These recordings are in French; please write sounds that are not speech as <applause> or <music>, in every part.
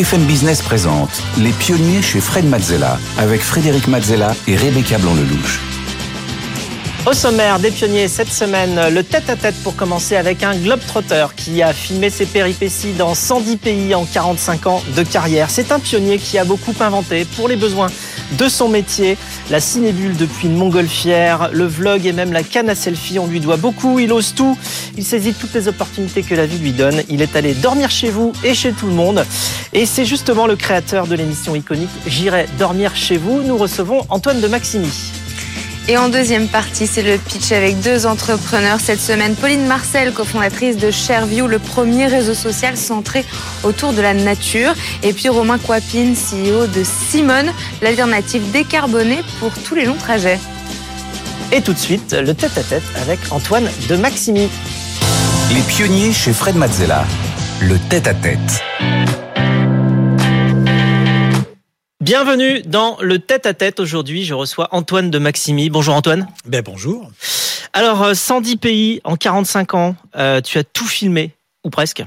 BFM Business présente Les pionniers chez Fred Mazzella avec Frédéric Mazzella et Rebecca Blanc-Lelouch. Au sommaire des pionniers cette semaine, le tête-à-tête pour commencer avec un globetrotter qui a filmé ses péripéties dans 110 pays en 45 ans de carrière. C'est un pionnier qui a beaucoup inventé pour les besoins de son métier. La cinébule depuis une montgolfière, le vlog et même la canne à selfie, on lui doit beaucoup, il ose tout, il saisit toutes les opportunités que la vie lui donne. Il est allé dormir chez vous et chez tout le monde. Et c'est justement le créateur de l'émission iconique J'irai dormir chez vous. Nous recevons Antoine de Maximi. Et en deuxième partie, c'est le pitch avec deux entrepreneurs cette semaine. Pauline Marcel, cofondatrice de Shareview, le premier réseau social centré autour de la nature. Et puis Romain Coipine, CEO de Simone, l'alternative décarbonée pour tous les longs trajets. Et tout de suite, le tête-à-tête avec Antoine de Maximi. Les pionniers chez Fred Mazzella. Le tête-à-tête. Bienvenue dans le tête-à-tête. Aujourd'hui, je reçois Antoine de Maximi. Bonjour Antoine. Ben bonjour. Alors, euh, 110 pays en 45 ans, euh, tu as tout filmé, ou presque.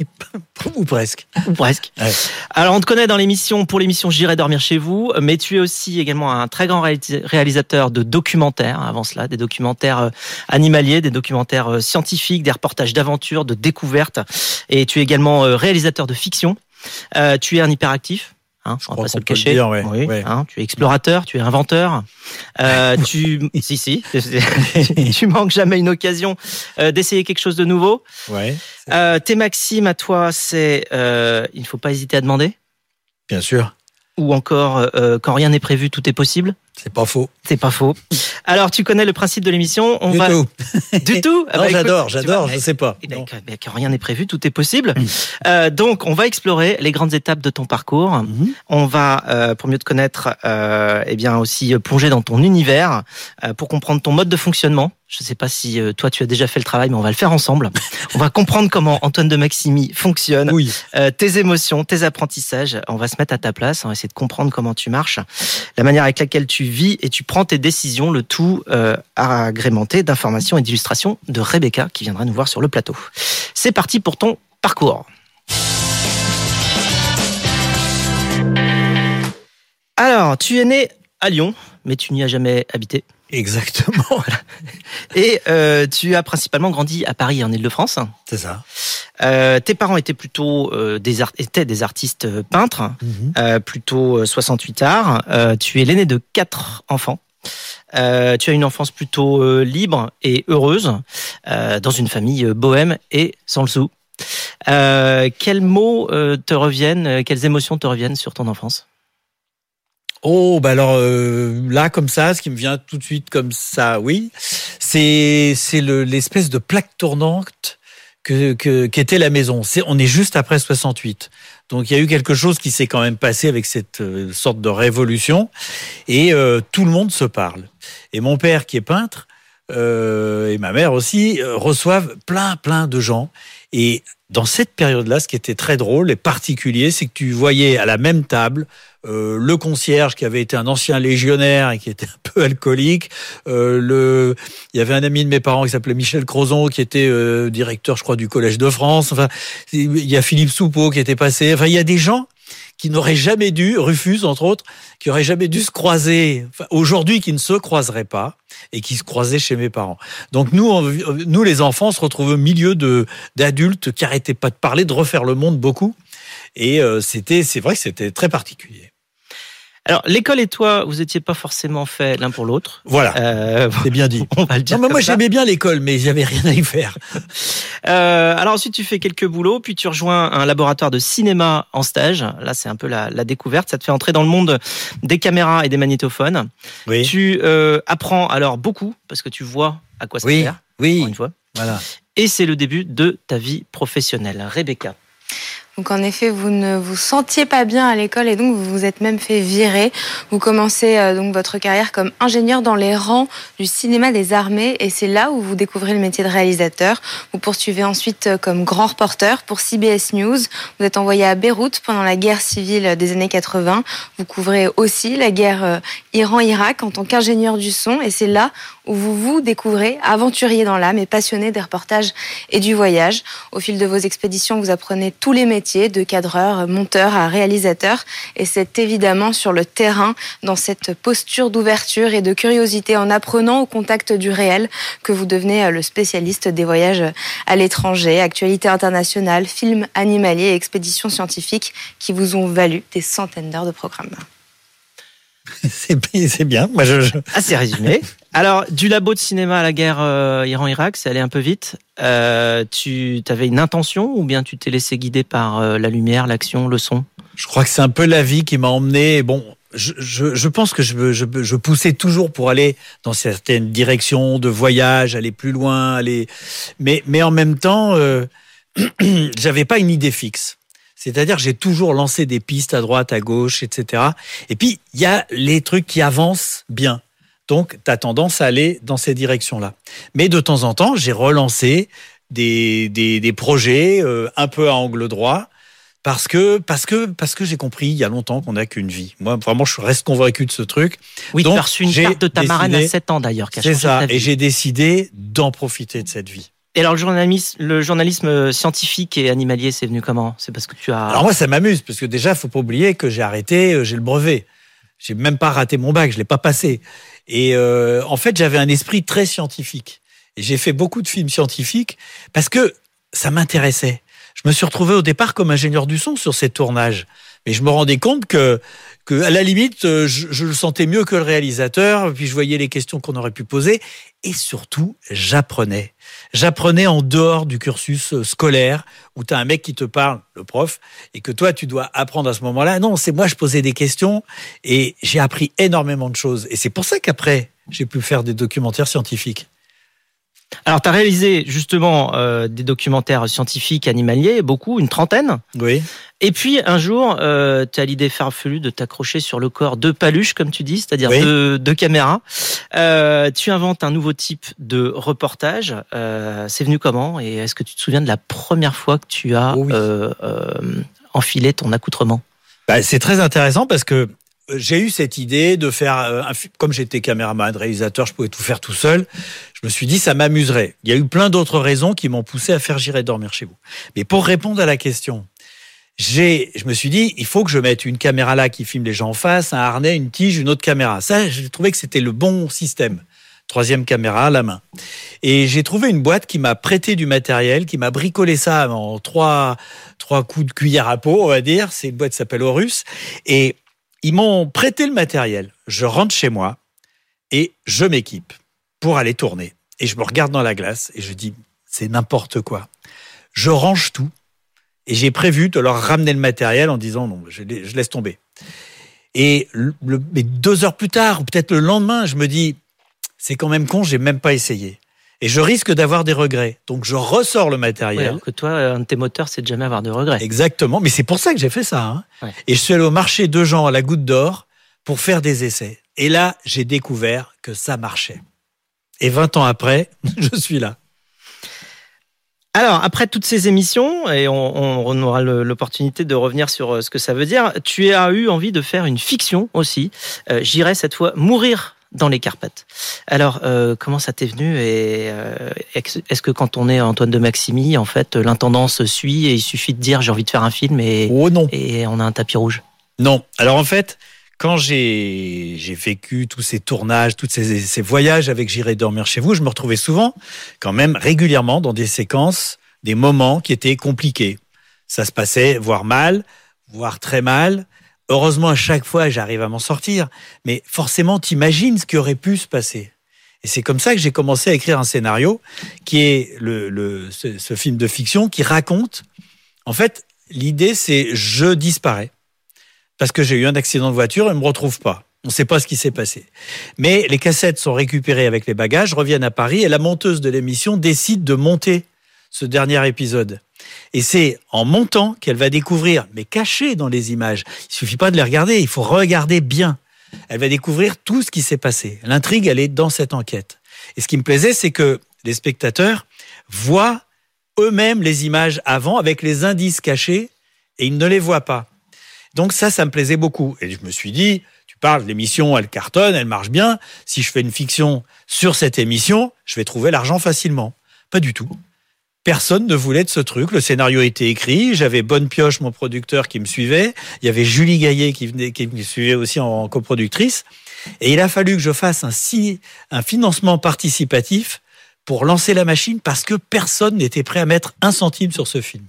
<laughs> Ou presque. Ou presque. Ouais. Alors, on te connaît dans l'émission, pour l'émission J'irai dormir chez vous, mais tu es aussi également un très grand réalis- réalisateur de documentaires, hein, avant cela, des documentaires euh, animaliers, des documentaires euh, scientifiques, des reportages d'aventure, de découvertes, et tu es également euh, réalisateur de fiction. Euh, tu es un hyperactif. Hein, on va pas se le cacher. dire, ouais, Oui, ouais. hein, tu es explorateur, tu es inventeur. Euh, tu, <laughs> si, si, <laughs> tu manques jamais une occasion euh, d'essayer quelque chose de nouveau. Ouais, Euh, tes maximes à toi, c'est il ne faut pas hésiter à demander, bien sûr. ou encore quand rien n'est prévu, tout est possible. C'est pas faux. C'est pas faux. Alors, tu connais le principe de l'émission. On du va tout. <laughs> du tout? Ah non, bah, j'adore, j'adore, je sais pas. eh ben, que- ben, quand rien n'est prévu, tout est possible. Euh, donc, on va explorer les grandes étapes de ton parcours. Mhm. On va, euh, pour mieux te connaître, euh, eh bien aussi plonger dans ton univers pour comprendre ton mode de fonctionnement. Je ne sais pas si toi tu as déjà fait le travail, mais on va le faire ensemble. <laughs> on va comprendre comment Antoine de Maximi fonctionne, Oui. euh, tes émotions, tes apprentissages. On va se mettre à ta place, on va essayer de comprendre comment tu marches, la manière avec laquelle tu vis et tu prends tes décisions, le tout euh, agrémenté d'informations et d'illustrations de Rebecca qui viendra nous voir sur le plateau. C'est parti pour ton parcours. Alors, tu es né à Lyon, mais tu n'y as jamais habité. Exactement. Et euh, tu as principalement grandi à Paris, en Ile-de-France. C'est ça. Euh, tes parents étaient plutôt euh, des, étaient des artistes euh, peintres, Mhm. euh, plutôt euh, 68 arts. Tu es l'aîné de quatre enfants. Euh, tu as une enfance plutôt euh, libre et heureuse euh, dans une famille bohème et sans le sou. Quels mots te reviennent, quelles émotions te reviennent sur ton enfance? Oh, bah alors là, comme ça, ce qui me vient tout de suite comme ça, oui, c'est c'est le- l'espèce de plaque tournante que qu'était la maison. C'est on est juste après 68. Donc il y a eu quelque chose qui s'est quand même passé avec cette euh, sorte de révolution et euh, tout le monde se parle. Et mon père qui est peintre euh, et ma mère aussi euh, reçoivent plein plein de gens et dans cette période-là, ce qui était très drôle et particulier, c'est que tu voyais à la même table euh, le concierge qui avait été un ancien légionnaire et qui était un peu <laughs> alcoolique. Euh, le, il y avait un ami de mes parents qui s'appelait Michel Crozon qui était euh, directeur, je crois, du Collège de France. Enfin, il y a Philippe Soupeau qui était passé. Enfin, il y a des gens qui n'auraient jamais dû, Rufus entre autres, qui auraient jamais dû se croiser. Enfin, Aujourd'hui, qui ne se croiseraient pas et qui se croisaient chez mes parents. Donc nous, on- nous les enfants, on se retrouve au milieu de d'adultes qui arrêtaient pas de parler, de refaire le monde beaucoup. Et euh, c'était, c'est vrai que c'était très particulier. Alors, l'école et toi, vous étiez pas forcément faits l'un pour l'autre. Voilà, Euh, c'est bien dit. <laughs> on va le dire. Non, mais moi j'aimais bien l'école, mais j'avais rien à y faire. <laughs> Euh, alors ensuite, tu fais quelques boulots, puis tu rejoins un laboratoire de cinéma en stage. Là, c'est un peu la, la, découverte. Ça te fait entrer dans le monde des caméras et des magnétophones. Oui. Tu euh, apprends alors beaucoup parce que tu vois à quoi ça oui. sert. Oui. Une fois. Voilà. Et c'est le début de ta vie professionnelle. Rebecca. Donc en effet, vous ne vous sentiez pas bien à l'école et donc vous vous êtes même fait virer. Vous commencez euh, donc votre carrière comme ingénieur dans les rangs du cinéma des armées et c'est là où vous découvrez le métier de réalisateur. Vous poursuivez ensuite euh, comme grand reporter pour CBS News. Vous êtes envoyé à Beyrouth pendant la guerre civile des années 80. Vous couvrez aussi la guerre euh, Iran-Irak en tant qu'ingénieur du son et c'est là où vous vous découvrez aventurier dans l'âme et passionné des reportages et du voyage. Au fil de vos expéditions, vous apprenez tous les métiers, de cadreur, monteur à réalisateur. Et c'est évidemment sur le terrain, dans cette posture d'ouverture et de curiosité, en apprenant au contact du réel, que vous devenez le spécialiste des voyages à l'étranger, actualités internationales, films animaliers et expéditions scientifiques qui vous ont valu des centaines d'heures de programme. <laughs> C'est bien. Moi, je, je... C'est résumé. Alors, du labo de cinéma à la guerre euh, Iran-Irak, c'est allé un peu vite. Euh, tu avais une intention ou bien tu t'es laissé guider par euh, la lumière, l'action, le son? Je crois que c'est un peu la vie qui m'a emmené. Bon, je, je, je, pense que je, je, je, poussais toujours pour aller dans certaines directions de voyage, aller plus loin, aller. Mais, mais en même temps, euh, <clears throat> j'avais pas une idée fixe. C'est-à-dire, j'ai toujours lancé des pistes à droite, à gauche, etc. Et puis, il y a les trucs qui avancent bien. Donc, tu as tendance à aller dans ces directions-là. Mais de temps en temps, j'ai relancé des, des, des projets euh, un peu à angle droit parce que parce que parce que j'ai compris il y a longtemps qu'on n'a qu'une vie. Moi, vraiment, je reste convaincu de ce truc. Oui, tu as reçu une carte de ta marraine à 7 ans d'ailleurs. C'est ça. Et j'ai décidé d'en profiter de cette vie. Et alors le journalisme, le journalisme scientifique et animalier, c'est venu comment? C'est parce que tu as. Alors moi, ça m'amuse parce que déjà, faut pas oublier que j'ai arrêté, j'ai le brevet. J'ai même pas raté mon bac, je l'ai pas passé. Et euh, en fait, j'avais un esprit très scientifique. Et j'ai fait beaucoup de films scientifiques parce que ça m'intéressait. Je me suis retrouvé au départ comme ingénieur du son sur ces tournages. Mais je me rendais compte que, que à la limite, je, je, le sentais mieux que le réalisateur, puis je voyais les questions qu'on aurait pu poser, et surtout, j'apprenais. J'apprenais en dehors du cursus scolaire, où tu as un mec qui te parle, le prof, et que toi, tu dois apprendre à ce moment-là. Non, c'est moi, je posais des questions, et j'ai appris énormément de choses. Et c'est pour ça qu'après, j'ai pu faire des documentaires scientifiques. Alors, tu as réalisé justement euh, des documentaires scientifiques animaliers, beaucoup, une trentaine. Oui. Et puis, un jour, euh, tu as l'idée farfelue de t'accrocher sur le corps de paluches, comme tu dis, c'est-à-dire oui. de, de caméras. Euh, tu inventes un nouveau type de reportage. Euh, c'est venu comment Et est-ce que tu te souviens de la première fois que tu as oh oui. enfilé ton accoutrement? Bah, C'est très intéressant parce que j'ai eu cette idée de faire, un, comme j'étais caméraman, réalisateur, je pouvais tout faire tout seul. Je me suis dit, ça m'amuserait. Il y a eu plein d'autres raisons qui m'ont poussé à faire J'irai dormir chez vous. Mais pour répondre à la question, j'ai, je me suis dit, il faut que je mette une caméra là qui filme les gens en face, un harnais, une tige, une autre caméra. Ça, j'ai trouvé que c'était le bon système. Troisième caméra à la main. Et j'ai trouvé une boîte qui m'a prêté du matériel, qui m'a bricolé ça en trois, trois coups de cuillère à peau, on va dire. C'est une boîte qui s'appelle Horus. Et ils m'ont prêté le matériel. Je rentre chez moi et je m'équipe pour aller tourner. Et je me regarde dans la glace et je dis, c'est n'importe quoi. Je range tout et j'ai prévu de leur ramener le matériel en disant, non, je, laisse tomber. Et mais deux heures plus tard, ou peut-être le lendemain, je me dis, c'est quand même con, j'ai même pas essayé. Et je risque d'avoir des regrets. Donc je ressors le matériel. Oui, alors que toi, un de tes moteurs, c'est de jamais avoir de regrets. Exactement. Mais c'est pour ça que j'ai fait ça. Hein. Ouais. Et je suis allé au marché de Jean à la Goutte d'Or pour faire des essais. Et là, j'ai découvert que ça marchait. Et 20 ans après, <laughs> je suis là. Alors, après toutes ces émissions, et on, on aura l'opportunité de revenir sur ce que ça veut dire, tu as eu envie de faire une fiction aussi. Euh, J'irai cette fois mourir dans les Carpates. Alors, euh, comment ça t'est venu et euh, est-ce que quand on est Antoine de Maximi, en fait, l'intendance suit et il suffit de dire j'ai envie de faire un film et, oh non. et on a un tapis rouge? Non. Alors en fait, quand j'ai j'ai vécu tous ces tournages, tous ces, ces voyages avec J'irai dormir chez vous, je me retrouvais souvent, quand même régulièrement, dans des séquences, des moments qui étaient compliqués. Ça se passait voire mal, voire très mal. Heureusement, à chaque fois, j'arrive à m'en sortir. Mais forcément, t'imagines ce qui aurait pu se passer. Et c'est comme ça que j'ai commencé à écrire un scénario qui est le, ce film de fiction qui raconte. En fait, l'idée c'est je disparais parce que j'ai eu un accident de voiture et ne me retrouve pas. On ne sait pas ce qui s'est passé. Mais les cassettes sont récupérées avec les bagages, reviennent à Paris et la monteuse de l'émission décide de monter ce dernier épisode. Et c'est en montant qu'elle va découvrir, mais caché dans les images, il suffit pas de les regarder, il faut regarder bien. Elle va découvrir tout ce qui s'est passé. L'intrigue, elle est dans cette enquête. Et ce qui me plaisait, c'est que les spectateurs voient eux-mêmes les images avant avec les indices cachés et ils ne les voient pas. Donc ça, ça me plaisait beaucoup. Et je me suis dit, tu parles, l'émission, elle cartonne, elle marche bien. Si je fais une fiction sur cette émission, je vais trouver l'argent facilement. Pas du tout. Personne ne voulait de ce truc. Le scénario était écrit. J'avais Bonne Pioche, mon producteur, qui me suivait. Il y avait Julie Gaillet qui, venait, qui me suivait aussi en coproductrice. Et il a fallu que je fasse un, un financement participatif pour lancer la machine parce que personne n'était prêt à mettre un centime sur ce film.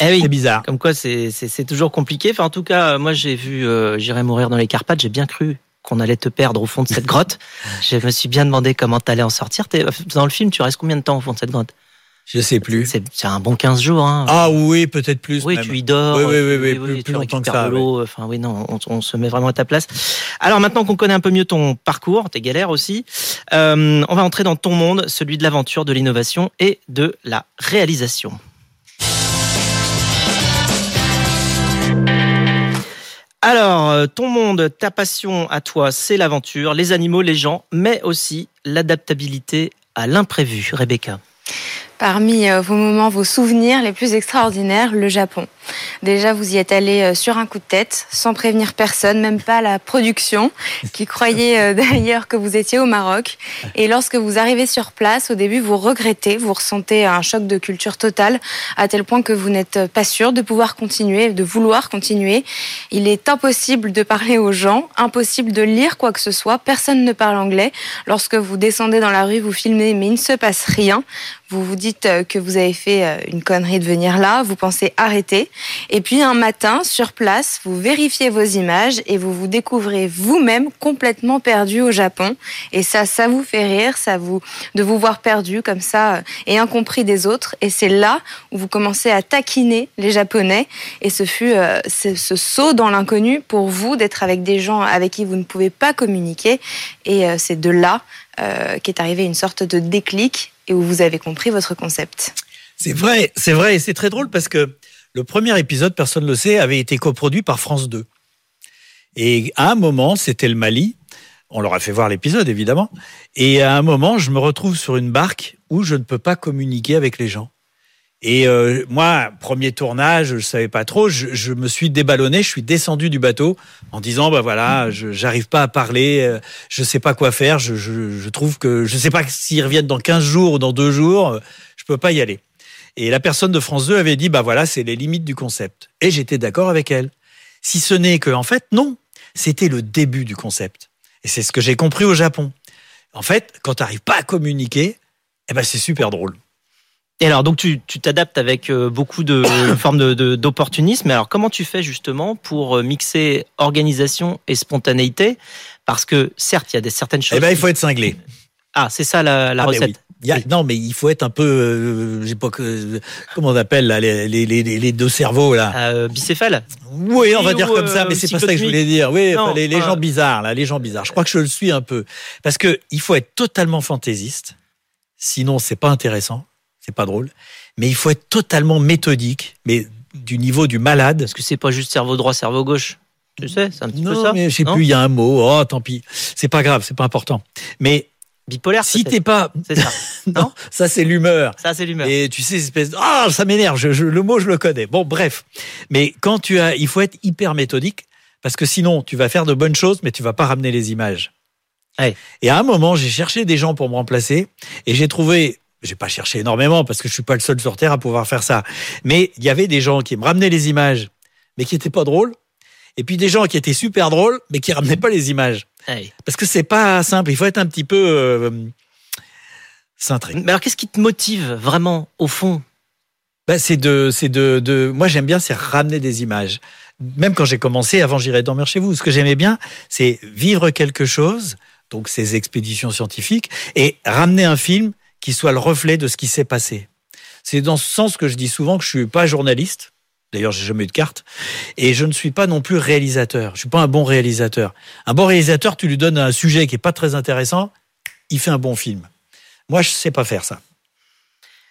Eh oui. C'est bizarre. Comme quoi, c'est toujours compliqué. Enfin, en tout cas, moi, j'ai vu euh, J'irai mourir dans les Carpates. J'ai bien cru qu'on allait te perdre au fond de cette grotte. <laughs> je me suis bien demandé comment t'allais en sortir. Dans le film, tu restes combien de temps au fond de cette grotte? Je sais plus. C'est un bon 15 jours. Hein. Ah oui, peut-être plus. Oui, même. tu y dors. Oui, oui, oui, oui, oui plus, tu longtemps que ça. l'eau. Enfin, oui, non, on, on, se met vraiment à ta place. Alors maintenant qu'on connaît un peu mieux ton parcours, tes galères aussi, euh, on va entrer dans ton monde, celui de l'aventure, de l'innovation et de la réalisation. Alors, euh, ton monde, ta passion à toi, c'est l'aventure, les animaux, les gens, mais aussi l'adaptabilité à l'imprévu. Rebecca. Parmi euh, vos moments, vos souvenirs les plus extraordinaires, le Japon. Déjà, vous y êtes allé euh, sur un coup de tête, sans prévenir personne, même pas la production, <laughs> qui croyait euh, d'ailleurs que vous étiez au Maroc. Et lorsque vous arrivez sur place, au début, vous regrettez, vous ressentez un choc de culture totale, à tel point que vous n'êtes pas sûr de pouvoir continuer, de vouloir continuer. Il est impossible de parler aux gens, impossible de lire quoi que ce soit, personne ne parle anglais. Lorsque vous descendez dans la rue, vous filmez, mais il ne se passe rien. Vous vous dites que vous avez fait une connerie de venir là, vous pensez arrêter. Et puis un matin, sur place, vous vérifiez vos images et vous vous découvrez vous-même complètement perdu au Japon. Et ça, ça vous fait rire, ça vous de vous voir perdu comme ça et incompris des autres. Et c'est là où vous commencez à taquiner les Japonais. Et ce fut euh, ce, saut dans l'inconnu pour vous d'être avec des gens avec qui vous ne pouvez pas communiquer. Et euh, c'est de là euh, qu'est arrivé une sorte de déclic et où vous avez compris votre concept. C'est vrai, c'est vrai, et c'est très drôle parce que le premier épisode, personne ne le sait, avait été coproduit par France 2. Et à un moment, c'était le Mali. On leur a fait voir l'épisode, évidemment. Et à un moment, je me retrouve sur une barque où je ne peux pas communiquer avec les gens. Et euh, moi, premier tournage, je savais pas trop. Je, je, me suis déballonné, je suis descendu du bateau en disant bah voilà, je j'arrive pas à parler, euh, je sais pas quoi faire. Je, je, je trouve que je sais pas s'ils reviennent dans 15 jours ou dans deux jours, je peux pas y aller. Et la personne de France 2 avait dit, bah voilà, c'est les limites du concept. Et j'étais d'accord avec elle. Si ce n'est que, en fait, non, c'était le début du concept. Et c'est ce que j'ai compris au Japon. En fait, quand tu n'arrives pas à communiquer, eh ben c'est super drôle. Et alors, donc tu t'adaptes avec euh, beaucoup de <coughs> formes d'opportunisme. De, alors, comment tu fais justement pour euh, mixer organisation et spontanéité? Parce que certes, il y a des certaines choses. Eh ben, il faut être cinglé. Ah, c'est ça la, la ah, recette. Oui. Y a, non, mais il faut être un peu, euh, j'ai pas que, comment on appelle là, les, les, les, les deux cerveaux là. Euh, bicéphale. Oui, on va dire comme ça, mais euh, c'est pas ça que je voulais dire. Oui, non, les, gens bizarres là, les gens bizarres. Je crois que je le suis un peu, parce que il faut être totalement fantaisiste, sinon c'est pas intéressant, c'est pas drôle. Mais il faut être totalement méthodique, mais du niveau du malade. Parce que c'est pas juste cerveau droit, cerveau gauche. Tu sais, c'est un petit non, peu ça. mais je sais plus, il y a un mot. Oh, tant pis. C'est pas grave, c'est pas important. Mais bipolaire. Si t'es pas, c'est ça. <laughs> non, ça c'est l'humeur. Ça c'est l'humeur. Et tu sais, espèce, ah, oh, ça m'énerve. Je, je, le mot, je le connais. Bon, bref. Mais quand tu as, il faut être hyper méthodique parce que sinon, tu vas faire de bonnes choses, mais tu vas pas ramener les images. Ouais. Et à un moment, j'ai cherché des gens pour me remplacer et j'ai trouvé. J'ai pas cherché énormément parce que je suis pas le seul sur terre à pouvoir faire ça. Mais il y avait des gens qui me ramenaient les images, mais qui étaient pas drôles. Et puis des gens qui étaient super drôles, mais qui ramenaient pas les images. Parce que c'est pas simple. Il faut être un petit peu euh, cintré. Mais alors, qu'est-ce qui te motive vraiment au fond? Ben, c'est de, c'est de, de, moi j'aime bien, c'est ramener des images. Même quand j'ai commencé, avant j'irai dormir chez vous, ce que j'aimais bien, c'est vivre quelque chose, donc ces expéditions scientifiques, et ramener un film qui soit le reflet de ce qui s'est passé. C'est dans ce sens que je dis souvent que je suis pas journaliste. D'ailleurs, j'ai jamais eu de carte. Et je ne suis pas non plus réalisateur. Je suis pas un bon réalisateur. Un bon réalisateur, tu lui donnes un sujet qui est pas très intéressant, il fait un bon film. Moi, je sais pas faire ça.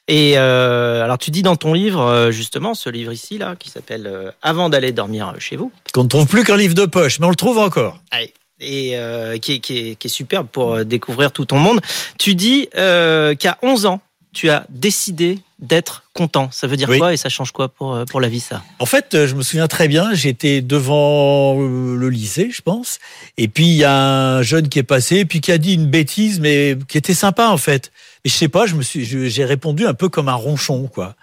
Et euh, alors, tu dis dans ton livre, euh, justement, ce livre ici, là, qui s'appelle euh, Avant d'aller dormir chez vous. Qu'on ne trouve plus qu'un livre de poche, mais on le trouve encore. Allez. Et euh, qui, est, qui, est, qui est superbe pour découvrir tout ton monde. Tu dis euh, qu'à 11 ans, tu as décidé d'être content. Ça veut dire Oui. quoi et ça change quoi pour, euh, pour la vie, ça? En fait, euh, je me souviens très bien, j'étais devant euh, le lycée, je pense, et puis il y a un jeune qui est passé, puis qui a dit une bêtise, mais qui était sympa en fait. Mais je sais pas, je me suis, j'ai répondu un peu comme un ronchon, quoi.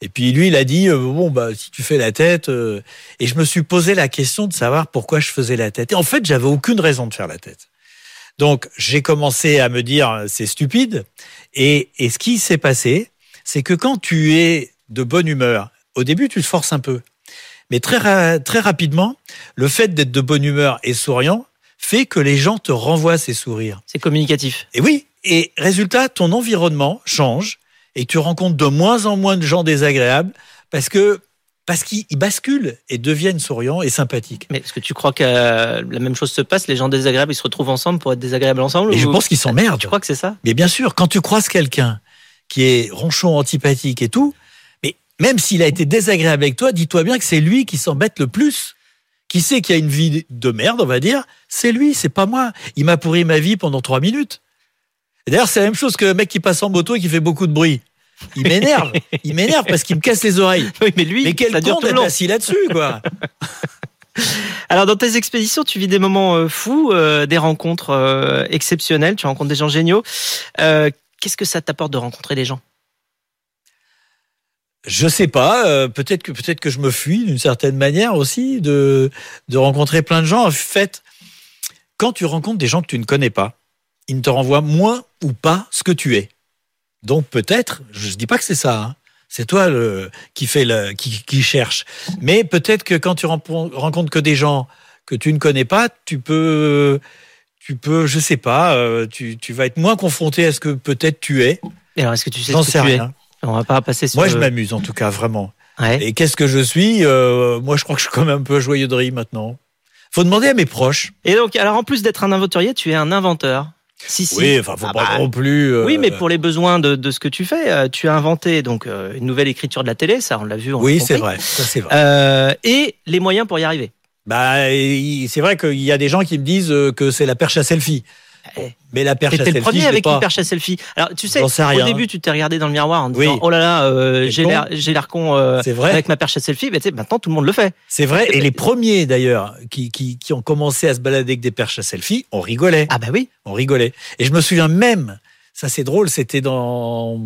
Et puis lui, il a dit euh, bon bah si tu fais la tête, euh, et je me suis posé la question de savoir pourquoi je faisais la tête. Et en fait, j'avais aucune raison de faire la tête. Donc j'ai commencé à me dire c'est stupide. Et, et ce qui s'est passé, c'est que quand tu es de bonne humeur, au début tu te forces un peu, mais très ra- très rapidement, le fait d'être de bonne humeur et souriant fait que les gens te renvoient ces sourires. C'est communicatif. Et oui, et résultat, ton environnement change et tu rencontres de moins en moins de gens désagréables parce que parce qu'ils ils basculent et deviennent souriants et sympathiques. Mais est-ce que tu crois que euh, la même chose se passe Les gens désagréables, ils se retrouvent ensemble pour être désagréables ensemble Et je pense qu'ils s'emmerdent. Tu crois que c'est ça? Mais bien sûr, quand tu croises quelqu'un qui est ronchon, antipathique et tout, mais même s'il a été désagréable avec toi, dis-toi bien que c'est lui qui s'embête le plus. Qui sait qu'il y a une vie de merde, on va dire, c'est lui, c'est pas moi. Il m'a pourri ma vie pendant trois minutes. D'ailleurs, c'est la même chose que le mec qui passe en moto et qui fait beaucoup de bruit. Il m'énerve. Il m'énerve parce qu'il me casse les oreilles. Oui, mais lui, Mais quel ça dure con d'être assis là-dessus, quoi. <laughs> Alors, dans tes expéditions, tu vis des moments euh, fous, euh, des rencontres euh, exceptionnelles, tu rencontres des gens géniaux. Qu'est-ce que ça t'apporte de rencontrer des gens? Je sais pas, peut-être que peut-être que je me fuis d'une certaine manière aussi de de rencontrer plein de gens. En fait, quand tu rencontres des gens que tu ne connais pas, ils ne te renvoient moins ou pas ce que tu es. Donc peut-être, je dis pas que c'est ça. hein. C'est toi le qui fait le qui, qui cherche. Mais peut-être que quand tu rencontres que des gens que tu ne connais pas, tu peux tu peux, je sais pas, euh, tu, tu vas être moins confronté à ce que peut-être tu es. Et alors, est-ce que tu sais ce que sais tu rien. es On va pas passer sur Moi, le- je m'amuse en tout cas, vraiment. Ouais. Et qu'est-ce que je suis Euh, Moi, je crois que je suis quand même un peu joyeux de rire maintenant. Faut demander à mes proches. Et donc, alors en plus d'être un aventurier, tu es un inventeur. Si, si. Oui, enfin, faut Ah pas bah, non plus. euh, Oui, mais pour les besoins de, de ce que tu fais, euh, tu as inventé donc euh, une nouvelle écriture de la télé, ça on l'a vu. on Oui, c'est vrai. Ça, c'est vrai. Euh, et les moyens pour y arriver. Bah, c'est vrai qu'il y a des gens qui me disent que c'est la perche à selfie. Eh, Mais la perche à selfie, le premier avec pas. une perche à selfie. Alors tu sais, au début tu t'es regardé dans le miroir en disant Oui. oh là là, euh, j'ai l'air j'ai l'air con euh, C'est vrai. avec ma perche à selfie. Mais tu sais, maintenant tout le monde le fait. C'est vrai. Et les premiers, d'ailleurs, qui, qui, qui ont commencé à se balader avec des perches à selfie, on rigolait. Ah bah oui. On rigolait. Et je me souviens même, ça c'est drôle, c'était dans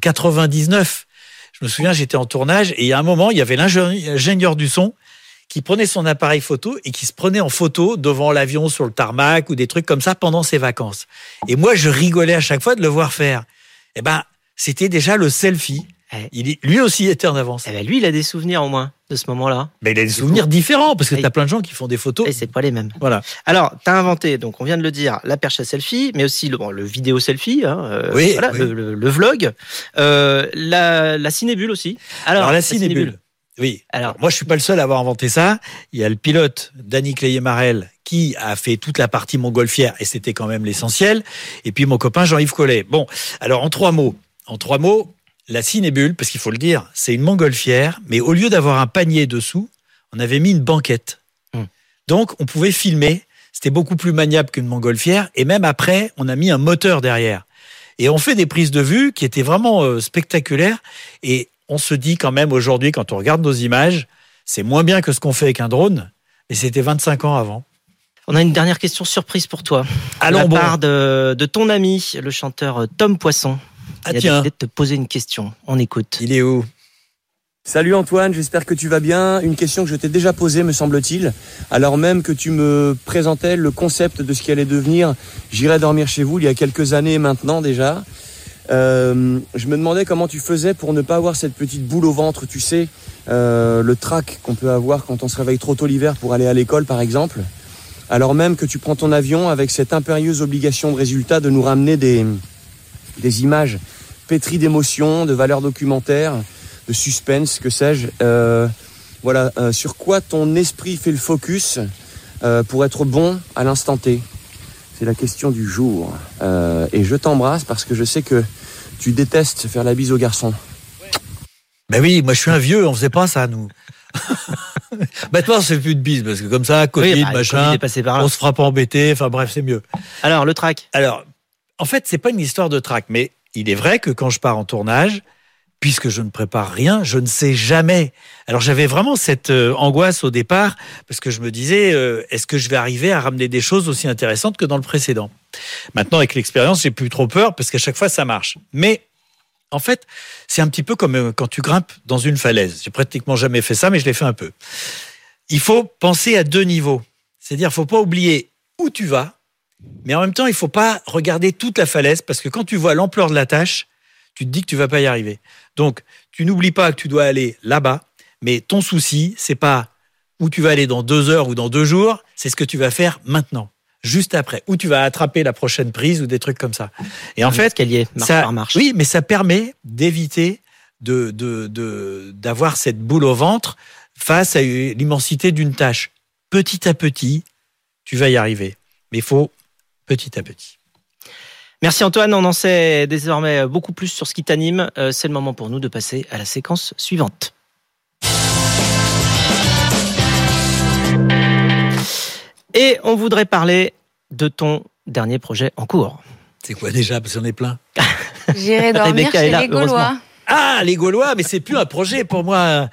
99. Je me souviens, j'étais en tournage et il y a un moment, il y avait l'ingénieur du son qui prenait son appareil photo et qui se prenait en photo devant l'avion sur le tarmac ou des trucs comme ça pendant ses vacances. Et moi, je rigolais à chaque fois de le voir faire. Eh ben, c'était déjà le selfie. Eh. Il, lui aussi était en avance. Eh ben, lui il a des souvenirs au moins de ce moment-là. Mais il a des souvenirs différents parce que tu as plein de gens qui font des photos. Et c'est pas les mêmes. Voilà. Alors, tu as inventé, donc on vient de le dire, la perche à selfie, mais aussi le, bon, le vidéo selfie, hein, euh, Oui, voilà, oui. Le, le- le vlog, euh, la, la cinébule aussi. Alors, Alors, la cinébule. Oui. Alors- moi, je suis pas le seul à avoir inventé ça. Il y a le pilote, Danny Clayet-Marel, qui a fait toute la partie montgolfière, et c'était quand même l'essentiel. Et puis, mon copain Jean-Yves Collet. Bon. Alors, en trois mots. En trois mots, la cinébule, parce qu'il faut le dire, c'est une montgolfière, mais au lieu d'avoir un panier dessous, on avait mis une banquette. Hmm. Donc, on pouvait filmer. C'était beaucoup plus maniable qu'une montgolfière. Et même après, on a mis un moteur derrière. Et on fait des prises de vue qui étaient vraiment euh, spectaculaires. Et on se dit quand même aujourd'hui, quand on regarde nos images, c'est moins bien que ce qu'on fait avec un drone, mais c'était 25 ans avant. On a une dernière question surprise pour toi. Allons la bon. part de, de ton ami, le chanteur Tom Poisson. Ah il a tiens, décidé de te poser une question. On écoute. il est où? Salut Antoine, j'espère que tu vas bien. Une question que je t'ai déjà posée, me semble-t-il, alors même que tu me présentais le concept de ce qui allait devenir J'irai dormir chez vous il y a quelques années maintenant déjà. Euh, je me demandais comment tu faisais pour ne pas avoir cette petite boule au ventre, tu sais, euh, le trac qu'on peut avoir quand on se réveille trop tôt l'hiver pour aller à l'école par exemple. alors même que tu prends ton avion avec cette impérieuse obligation de résultat de nous ramener des, images pétries d'émotions, de valeurs documentaires, de suspense, que sais-je. Euh, voilà, sur quoi ton esprit fait le focus pour être bon à l'instant T? C'est la question du jour. Euh, et je t'embrasse parce que je sais que tu détestes faire la bise aux garçons. Ben oui, moi je suis un vieux, on faisait pas ça nous. <laughs> Maintenant, on se fait plus de bise parce que comme ça, Covid, Oui, bah, machin, Covid est passé par là. on se fera pas embêter. Enfin bref, c'est mieux. Alors, le track. Alors, en fait, c'est pas une histoire de trac, mais il est vrai que quand je pars en tournage, puisque je ne prépare rien, je ne sais jamais. Alors j'avais vraiment cette euh, angoisse au départ parce que je me disais euh, est-ce que je vais arriver à ramener des choses aussi intéressantes que dans le précédent? Maintenant avec l'expérience, j'ai plus trop peur parce qu'à chaque fois ça marche. Mais en fait, c'est un petit peu comme euh, quand tu grimpes dans une falaise. J'ai pratiquement jamais fait ça, mais je l'ai fait un peu. Il faut penser à deux niveaux. C'est-à-dire, faut pas oublier où tu vas, mais en même temps, il faut pas regarder toute la falaise parce que quand tu vois l'ampleur de la tâche, tu te dis que tu vas pas y arriver. Donc, tu n'oublies pas que tu dois aller là-bas, mais ton souci, c'est pas où tu vas aller dans deux heures ou dans deux jours, c'est ce que tu vas faire maintenant, juste après, où tu vas attraper la prochaine prise ou des trucs comme ça. Et en fait, marche ça, par marche. Oui, mais ça permet d'éviter de, de, de, d'avoir cette boule au ventre face à l'immensité d'une tâche. Petit à petit, tu vas y arriver. Mais il faut petit à petit. Merci Antoine, on en sait désormais beaucoup plus sur ce qui t'anime. Euh, C'est le moment pour nous de passer à la séquence suivante. Et on voudrait parler de ton dernier projet en cours. C'est quoi déjà Parce qu'on est plein? J'irai <laughs> dormir Rebecca est chez les Gaulois. Ah, les Gaulois, mais c'est plus un projet pour moi.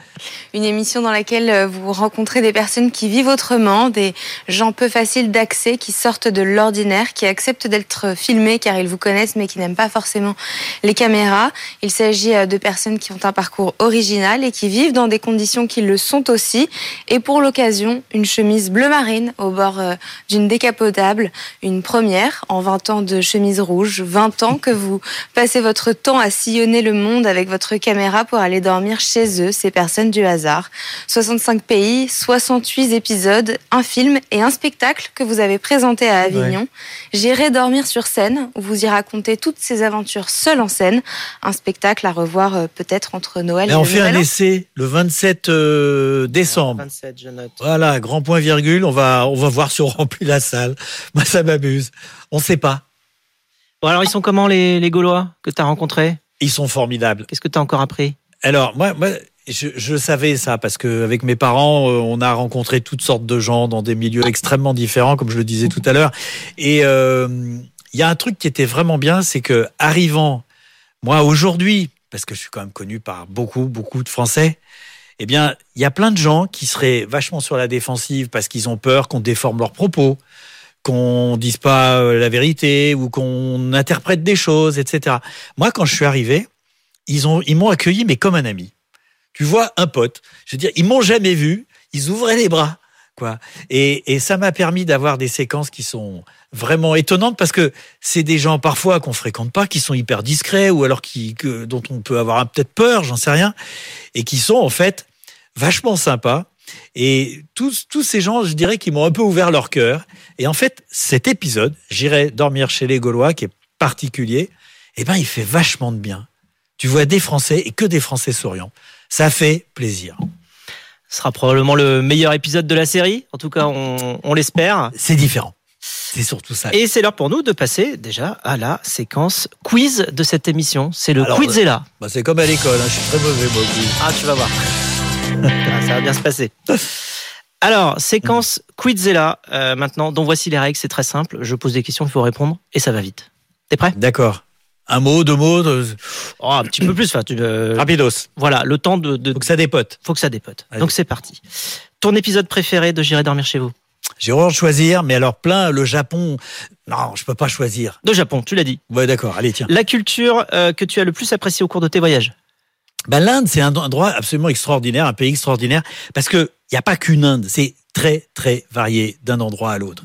Une émission dans laquelle euh, vous rencontrez des personnes qui vivent autrement, des gens peu faciles d'accès, qui sortent de l'ordinaire, qui acceptent d'être filmés car ils vous connaissent mais qui n'aiment pas forcément les caméras. Il s'agit euh, de personnes qui ont un parcours original et qui vivent dans des conditions qui le sont aussi. Et pour l'occasion, une chemise bleu marine au bord euh, d'une décapotable, une première en 20 ans de chemise rouge, 20 ans que vous passez votre temps à sillonner le monde avec votre caméra pour aller dormir chez eux, ces personnes du hasard. 65 pays, 68 épisodes, un film et un spectacle que vous avez présenté à Avignon. J'irai dormir sur scène, où vous y racontez toutes ces aventures seules en scène. Un spectacle à revoir euh, peut-être entre Noël et, Là, on le fait un An. essai le 27 euh, décembre. 27, je note. Voilà, grand point virgule. On va, on va voir si on remplit la salle. <laughs> Moi, ça m'amuse. On sait pas. Bon, alors, ils sont comment les, les Gaulois que tu as rencontrés? Ils sont formidables. Qu'est-ce que tu as encore appris? Alors, moi, moi je, je savais ça parce que avec mes parents, euh, on a rencontré toutes sortes de gens dans des milieux extrêmement différents, comme je le disais tout à l'heure. Et euh, il y a un truc qui était vraiment bien, c'est que arrivant, moi aujourd'hui, parce que je suis quand même connu par beaucoup, beaucoup de Français, eh bien, il y a plein de gens qui seraient vachement sur la défensive parce qu'ils ont peur qu'on déforme leurs propos, qu'on dise pas euh, la vérité ou qu'on interprète des choses, etc. Moi, quand je suis arrivé, ils ont, ils m'ont accueilli, mais comme un ami. Tu vois, un pote. Je veux dire, ils m'ont jamais vu. Ils ouvraient les bras, quoi. Et, ça m'a permis d'avoir des séquences qui sont vraiment étonnantes parce que c'est des gens parfois qu'on fréquente pas, qui sont hyper discrets ou alors dont on peut avoir peut-être peur, j'en sais rien, et qui sont en fait vachement sympas. Et tous, tous ces gens, je dirais, qui m'ont un peu ouvert leur cœur. Et en fait, cet épisode, j'irai dormir chez les Gaulois, qui est particulier, eh ben, il fait vachement de bien. Tu vois des Français et que des Français souriants. Ça fait plaisir. Ce sera probablement le meilleur épisode de la série. En tout cas, on, on l'espère. C'est différent. C'est surtout ça. Et c'est l'heure pour nous de passer déjà à la séquence quiz de cette émission. C'est le Alors, Quizella. Bah, c'est comme à l'école, hein. je suis très mauvais, moi. quiz. Ah, tu vas voir. Ah, ça va bien se passer. Alors, séquence Quizella euh, maintenant, dont voici les règles, c'est très simple. Je pose des questions, il faut répondre et ça va vite. T'es prêt? D'accord. Un mot, deux mots, oh, Un petit peu plus. Enfin, tu, euh, rapidos. voilà, le temps de. de Donc ça dépote. faut que ça dépote. Allez. Donc c'est parti. Ton épisode préféré de J'irai dormir chez vous? J'ai horreur de choisir, mais alors plein, le Japon. Non, je peux pas choisir. De Japon, tu l'as dit. Ouais, d'accord, allez, tiens. La culture euh, que tu as le plus appréciée au cours de tes voyages? Ben, L'Inde, c'est un endroit absolument extraordinaire, un pays extraordinaire, parce que il n'y a pas qu'une Inde, c'est très, très varié d'un endroit à l'autre.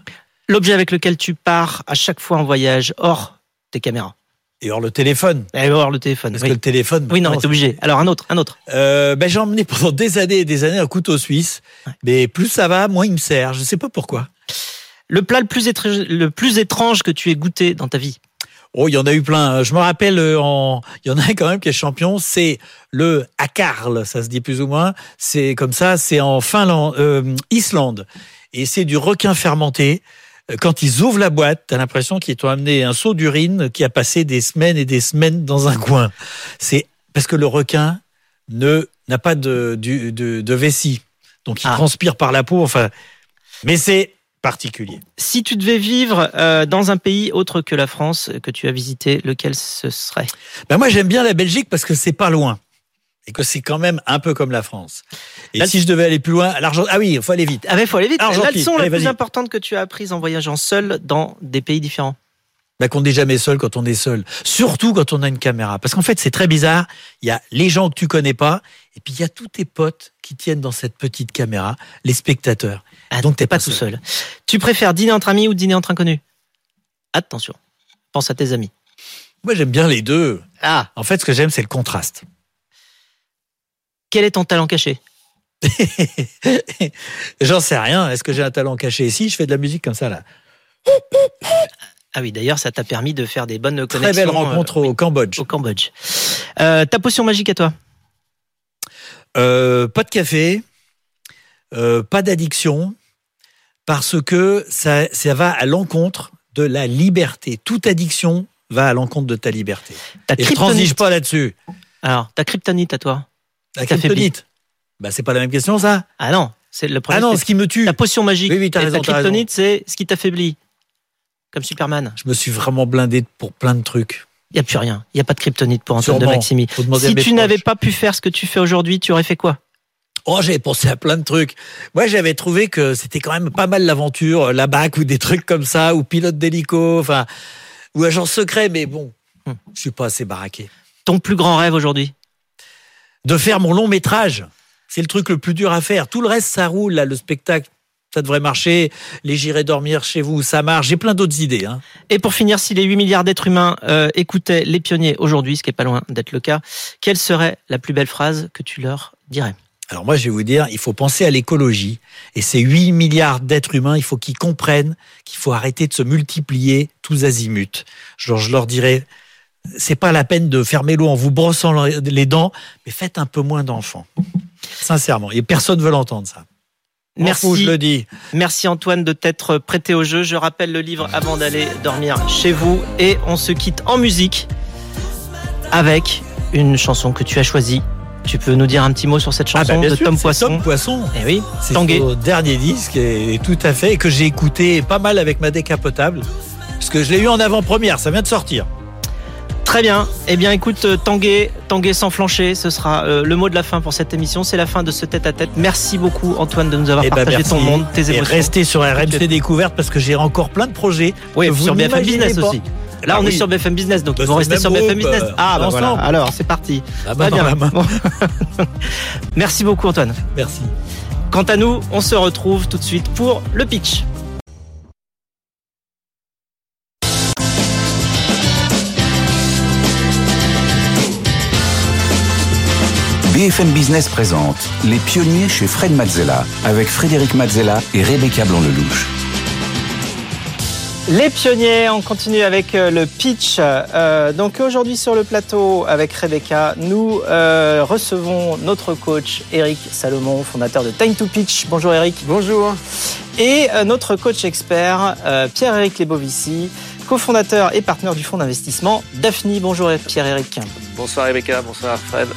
L'objet avec lequel tu pars à chaque fois en voyage, hors tes caméras. Et alors le téléphone, Et hors le téléphone. parce oui. que le téléphone. Oui, non, mais t'es obligé. Alors un autre, un autre. Euh, ben, j'ai emmené pendant des années et des années un couteau suisse, Ouais. mais plus ça va, moins il me sert. Je sais pas pourquoi. Le plat le plus, étrange, le plus étrange que tu aies goûté dans ta vie Oh, il y en a eu plein. Je me rappelle, euh, en... il y en a quand même qui est champion. C'est le Akarl, ça se dit plus ou moins. C'est comme ça. C'est en Finlande, euh, Islande, et c'est du requin fermenté. Euh, quand ils ouvrent la boîte, t'as l'impression qu'ils t'ont amené un seau d'urine qui a passé des semaines et des semaines dans un coin. C'est parce que le requin ne n'a pas de, de, de, de vessie, donc il Ah. transpire par la peau. Enfin, mais c'est particulier. Si tu devais vivre euh, dans un pays autre que la France que tu as visité, lequel ce serait? Ben moi j'aime bien la Belgique parce que c'est pas loin et que c'est quand même un peu comme la France. Et si je devais aller plus loin, l'Argentine. Ah oui, il faut aller vite. Ah mais faut aller vite. Argentine. La leçon la plus importante que tu as apprise en voyageant seul dans des pays différents. Ben qu'on n'est jamais seul quand on est seul. Surtout quand on a une caméra. Parce qu'en fait, c'est très bizarre. Il y a les gens que tu connais pas, et puis il y a tous tes potes qui tiennent dans cette petite caméra, les spectateurs. Ah, Donc, t'es pas pas tout seul. Tu préfères dîner entre amis ou dîner entre inconnus? Attention, pense à tes amis. Moi, j'aime bien les deux. Ah, En fait, ce que j'aime, c'est le contraste. quel est ton talent caché? <laughs> J'en sais rien. Est-ce que j'ai un talent caché? Ici Je fais de la musique comme ça, là. Ah oui, d'ailleurs, ça t'a permis de faire des bonnes Très connexions. belle rencontre euh, au Cambodge. au Cambodge. Euh, ta potion magique à toi? Euh, pas de café, pas d'addiction, parce que ça, ça va à l'encontre de la liberté. Toute addiction va à l'encontre de ta liberté. Ta Et je transige pas là-dessus. Alors, ta kryptonite à toi La kryptonite. Bah, c'est pas la même question, ça. Ah non, c'est le premier. Ah non, ce qui me tue. ta potion magique. Oui, oui, Et raison, Ta kryptonite, c'est ce qui t'affaiblit. Comme Superman. Je me suis vraiment blindé pour plein de trucs. Il n'y a plus rien. Il n'y a pas de kryptonite pour Antoine de Sûrement. Maximi. Demander à Si tu n'avais pas pu faire ce que tu fais aujourd'hui, tu aurais fait quoi? Oh, j'avais pensé à plein de trucs. Moi, j'avais trouvé que c'était quand même pas mal l'aventure, euh, la BAC ou des trucs comme ça, ou pilote d'hélico, enfin, ou agent secret, mais bon, Hmm. je suis pas assez baraqué. Ton plus grand rêve aujourd'hui? De faire mon long métrage. C'est le truc le plus dur à faire. Tout le reste, ça roule, là, le spectacle. Ça devrait marcher. Les J'irai dormir chez vous, ça marche. J'ai plein d'autres idées. Hein. Et pour finir, si les 8 milliards d'êtres humains euh, écoutaient les pionniers aujourd'hui, ce qui est pas loin d'être le cas, quelle serait la plus belle phrase que tu leur dirais? Alors moi, je vais vous dire, il faut penser à l'écologie. Et ces 8 milliards d'êtres humains, il faut qu'ils comprennent qu'il faut arrêter de se multiplier tous azimuts. Genre, je leur dirais, c'est pas la peine de fermer l'eau en vous brossant les dents, mais faites un peu moins d'enfants. Sincèrement. Et personne ne veut l'entendre, ça. Merci. fous, je le dis. Merci Antoine de t'être prêté au jeu. Je rappelle le livre avant d'aller dormir chez vous et on se quitte en musique avec une chanson que tu as choisie. Tu peux nous dire un petit mot sur cette chanson Ah bah, bien de sûr, Tom Poisson Tom Poisson. Eh oui, C'est son dernier disque et tout à fait et que j'ai écouté pas mal avec ma décapotable parce que je l'ai eu en avant-première, ça vient de sortir. Très bien. Eh bien, écoute, euh, Tanguay, Tanguay sans flancher, ce sera euh, le mot de la fin pour cette émission. C'est la fin de ce tête-à-tête. Merci beaucoup, Antoine, de nous avoir Eh ben, partagé merci. ton monde, tes et émotions. restez sur RMC Découverte parce que j'ai encore plein de projets. Oui, que vous sur BFM Business pas. aussi. Là, Ah on est oui. sur BFM Business, donc Bah, ils vont le rester sur BFM Business. euh, Ah, bah voilà. ensemble. Alors, c'est parti. Très dans bien. la main. Bon. <laughs> Merci beaucoup, Antoine. Merci. Quant à nous, on se retrouve tout de suite pour le pitch. BFM Business présente Les pionniers chez Fred Mazzella avec Frédéric Mazzella et Rebecca Blanc-Lelouch. Les pionniers, on continue avec euh, le pitch. Euh, donc aujourd'hui sur le plateau avec Rebecca, nous euh, recevons notre coach Eric Salomon, fondateur de Time to Pitch. Bonjour Eric. Bonjour. Et euh, notre coach expert euh, Pierre-Éric Lebovici, cofondateur et partenaire du fonds d'investissement Daphne. Bonjour Pierre-Éric. Bonsoir Rebecca, bonsoir Fred.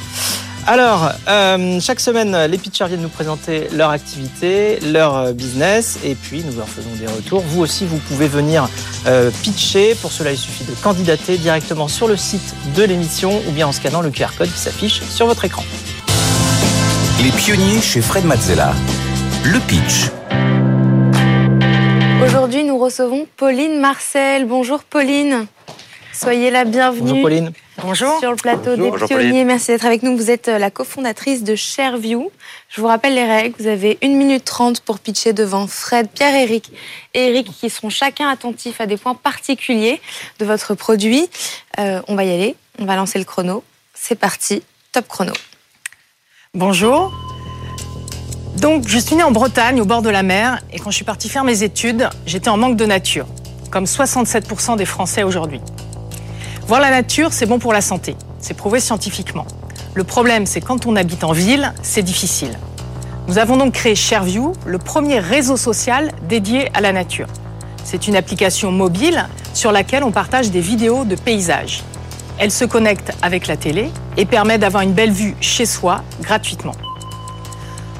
Alors, euh, chaque semaine, les pitchers viennent nous présenter leur activité, leur euh, business, et puis nous leur faisons des retours. Vous aussi, vous pouvez venir euh, pitcher. Pour cela, il suffit de candidater directement sur le site de l'émission ou bien en scannant le QR code qui s'affiche sur votre écran. Les pionniers chez Fred Mazzella. Le pitch. Aujourd'hui, nous recevons Pauline Marcel. Bonjour Pauline. Soyez la bienvenue. Bonjour Pauline. Bonjour. Sur le plateau Bonjour. des Bonjour, pionniers. Merci d'être avec nous. Vous êtes euh, la cofondatrice de Shareview. Je vous rappelle les règles. Vous avez 1 minute 30 pour pitcher devant Fred, Pierre-Éric et Eric qui seront chacun attentifs à des points particuliers de votre produit. Euh, on va y aller. On va lancer le chrono. C'est parti. Top chrono. Bonjour. Donc, je suis née en Bretagne, au bord de la mer, et quand je suis partie faire mes études, j'étais en manque de nature, comme 67% des Français aujourd'hui. Voir la nature, c'est bon pour la santé, c'est prouvé scientifiquement. Le problème, c'est quand on habite en ville, c'est difficile. Nous avons donc créé ShareView, le premier réseau social dédié à la nature. C'est une application mobile sur laquelle on partage des vidéos de paysages. Elle se connecte avec la télé et permet d'avoir une belle vue chez soi gratuitement.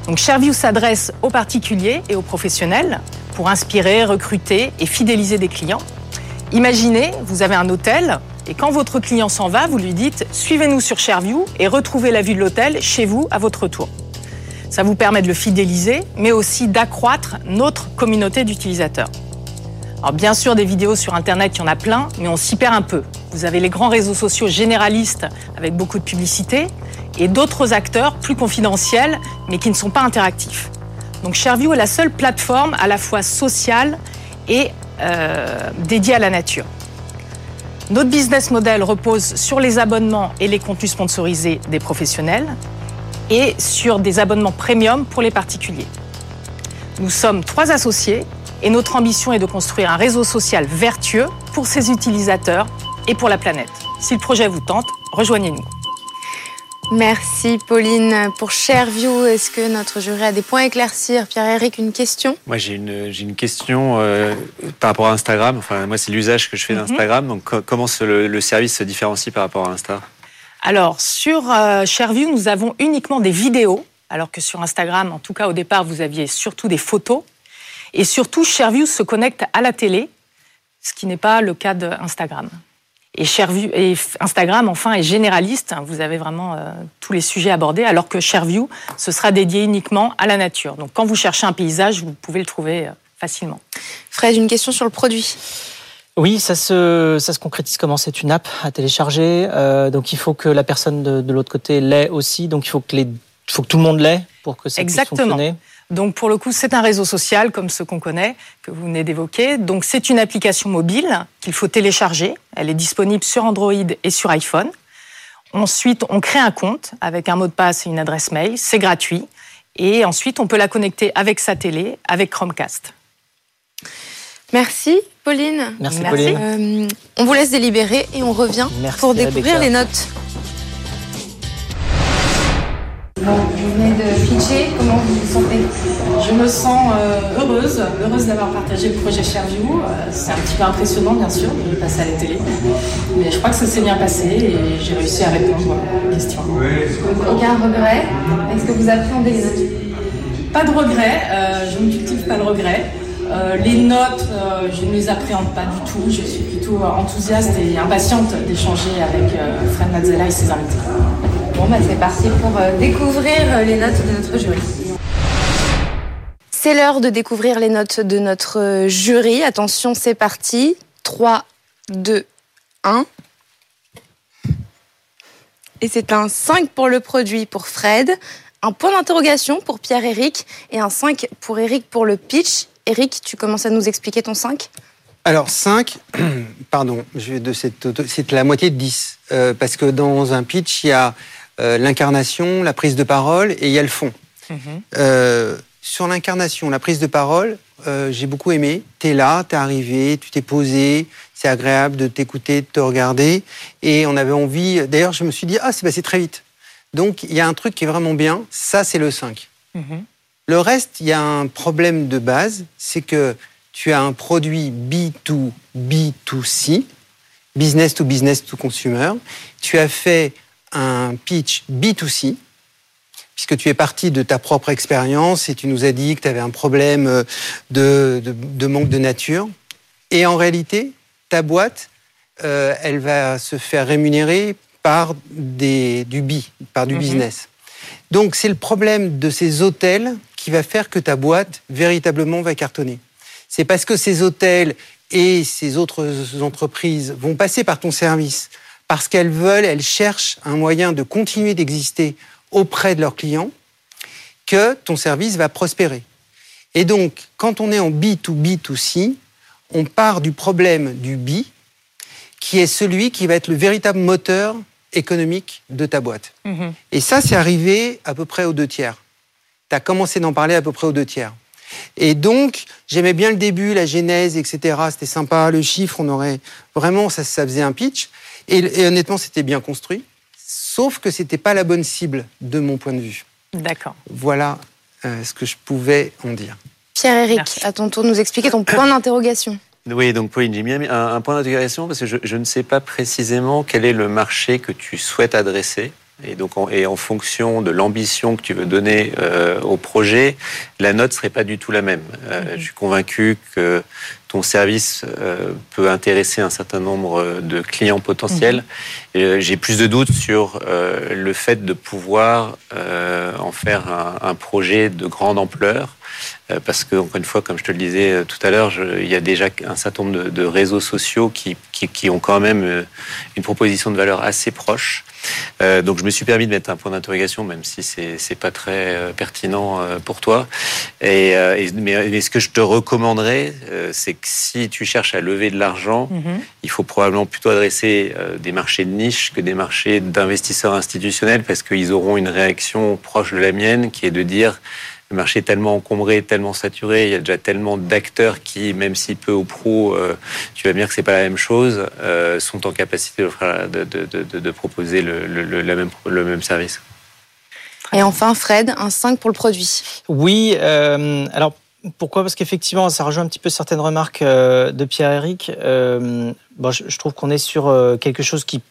Donc ShareView s'adresse aux particuliers et aux professionnels pour inspirer, recruter et fidéliser des clients. Imaginez, vous avez un hôtel et quand votre client s'en va, vous lui dites suivez-nous sur ShareView et retrouvez la vue de l'hôtel chez vous à votre tour. Ça vous permet de le fidéliser, mais aussi d'accroître notre communauté d'utilisateurs. Alors bien sûr, des vidéos sur Internet, il y en a plein, mais on s'y perd un peu. Vous avez les grands réseaux sociaux généralistes avec beaucoup de publicité et d'autres acteurs plus confidentiels, mais qui ne sont pas interactifs. Donc ShareView est la seule plateforme à la fois sociale et euh, dédiée à la nature. Notre business model repose sur les abonnements et les contenus sponsorisés des professionnels et sur des abonnements premium pour les particuliers. Nous sommes trois associés et notre ambition est de construire un réseau social vertueux pour ses utilisateurs et pour la planète. Si le projet vous tente, rejoignez-nous. Merci Pauline. Pour ShareView, est-ce que notre jury a des points à éclaircir? Pierre-Éric, une question? Moi, j'ai une, j'ai une question euh, par rapport à Instagram. Enfin, moi, c'est l'usage que je fais Mhm. d'Instagram. Donc, co- comment ce- le, le service se différencie par rapport à Insta? Alors, sur euh, ShareView, nous avons uniquement des vidéos, alors que sur Instagram, en tout cas au départ, vous aviez surtout des photos. Et surtout, ShareView se connecte à la télé, ce qui n'est pas le cas d'Instagram. Et, ShareView, et Instagram, enfin, est généraliste. Vous avez vraiment euh, tous les sujets abordés, alors que ShareView, ce sera dédié uniquement à la nature. Donc, quand vous cherchez un paysage, vous pouvez le trouver euh, facilement. Fred, une question sur le produit. Oui, ça se, ça se concrétise comment? C'est une app à télécharger. euh, donc il faut que la personne de, de l'autre côté l'ait aussi. Donc il faut que, les, faut que tout le monde l'ait pour que ça Exactement. puisse fonctionner. Donc pour le coup, c'est un réseau social comme ceux qu'on connaît, que vous venez d'évoquer. Donc c'est une application mobile qu'il faut télécharger. Elle est disponible sur Android et sur iPhone. Ensuite, on crée un compte avec un mot de passe et une adresse mail. C'est gratuit. Et ensuite, on peut la connecter avec sa télé, avec Chromecast. Merci Pauline. Merci, Merci. Pauline. Euh, on vous laisse délibérer et on revient Merci, pour découvrir Rebecca. les notes. Vous venez de pitcher, comment vous vous sentez? Je me sens euh, heureuse, heureuse d'avoir partagé le projet ShareView. Euh, c'est un petit peu impressionnant, bien sûr, de passer à la télé. Mais je crois que ça s'est bien passé et j'ai réussi à répondre aux questions. Aucun regret? Est-ce que vous appréhendez les notes Pas de regret, euh, je ne cultive pas le regret. Euh, les notes, euh, je ne les appréhende pas du tout. Je suis plutôt enthousiaste et impatiente d'échanger avec euh, Fred Mazzella et ses invités. Bon, bah, c'est parti pour euh, découvrir euh, les notes de notre jury. C'est l'heure de découvrir les notes de notre euh, jury. Attention, c'est parti. 3, 2, 1. Et c'est un 5 pour le produit pour Fred, un point d'interrogation pour Pierre-Éric et un 5 pour Eric pour le pitch. Eric, tu commences à nous expliquer ton 5 Alors 5, <clears throat> pardon, je vais de cette auto- c'est la moitié de 10. Euh, parce que dans un pitch, il y a euh, l'incarnation, la prise de parole et il y a le fond. Euh, sur l'incarnation, la prise de parole, euh, j'ai beaucoup aimé. T'es là, t'es arrivé, tu t'es posé, c'est agréable de t'écouter, de te regarder. Et on avait envie, d'ailleurs je me suis dit, ah c'est passé très vite. Donc il y a un truc qui est vraiment bien, ça c'est le 5. Le reste, il y a un problème de base, c'est que tu as un produit B2B2C, business to business to consumer. Tu as fait un pitch B2C, puisque tu es parti de ta propre expérience et tu nous as dit que tu avais un problème euh, de, de- de manque de nature. Et en réalité, ta boîte, euh, elle va se faire rémunérer par des, du B, par du Mhm. business. Donc c'est le problème de ces hôtels qui va faire que ta boîte véritablement va cartonner. C'est parce que ces hôtels et ces autres entreprises vont passer par ton service parce qu'elles veulent, elles cherchent un moyen de continuer d'exister auprès de leurs clients que ton service va prospérer. Et donc, quand on est en B2B2C, on part du problème du B, qui est celui qui va être le véritable moteur économique de ta boîte. Et ça, c'est arrivé à peu près aux deux tiers. tu as commencé d'en parler à peu près aux deux tiers. Et donc, j'aimais bien le début, la genèse, etc. C'était sympa, le chiffre, on aurait vraiment, ça, ça faisait un pitch. Et, honnêtement, c'était bien construit. Sauf que c'était pas la bonne cible de mon point de vue. D'accord. Voilà euh, ce que je pouvais en dire. Pierre-Éric, à ton tour de nous expliquer ton point d'interrogation. Oui, donc Pauline, j'ai mis un, un point d'interrogation parce que je, je, ne sais pas précisément quel est le marché que tu souhaites adresser. Et donc, en, et en fonction de l'ambition que tu veux donner euh, au projet, la note serait pas du tout la même. Euh, mhm. Je suis convaincu que ton service euh, peut intéresser un certain nombre de clients potentiels. Mhm. J'ai plus de doutes sur euh, le fait de pouvoir euh, en faire un, un, projet de grande ampleur. Parce que, encore une fois, comme je te le disais tout à l'heure, il y a déjà un certain nombre de, de réseaux sociaux qui, qui, qui, ont quand même une proposition de valeur assez proche. Euh, donc je me suis permis de mettre un point d'interrogation, même si c'est c'est pas très euh, pertinent euh, pour toi. Et, et mais, mais, ce que je te recommanderais, c'est que si tu cherches à lever de l'argent, mm-hmm. il faut probablement plutôt adresser des marchés de niche que des marchés d'investisseurs institutionnels, parce qu'ils auront une réaction proche de la mienne, qui est de dire le marché est tellement encombré, tellement saturé, il y a déjà tellement d'acteurs qui, même si peu ou pro, euh, tu vas me dire que c'est pas la même chose, euh, sont en capacité de, de, de, de proposer le, le, le, même, le même service. Et enfin, Fred, un 5 pour le produit. Oui, euh, alors pourquoi? Parce qu'effectivement, ça rejoint un petit peu certaines remarques euh, de Pierre-Éric. Euh, bon, je, je trouve qu'on est sur euh, quelque chose qui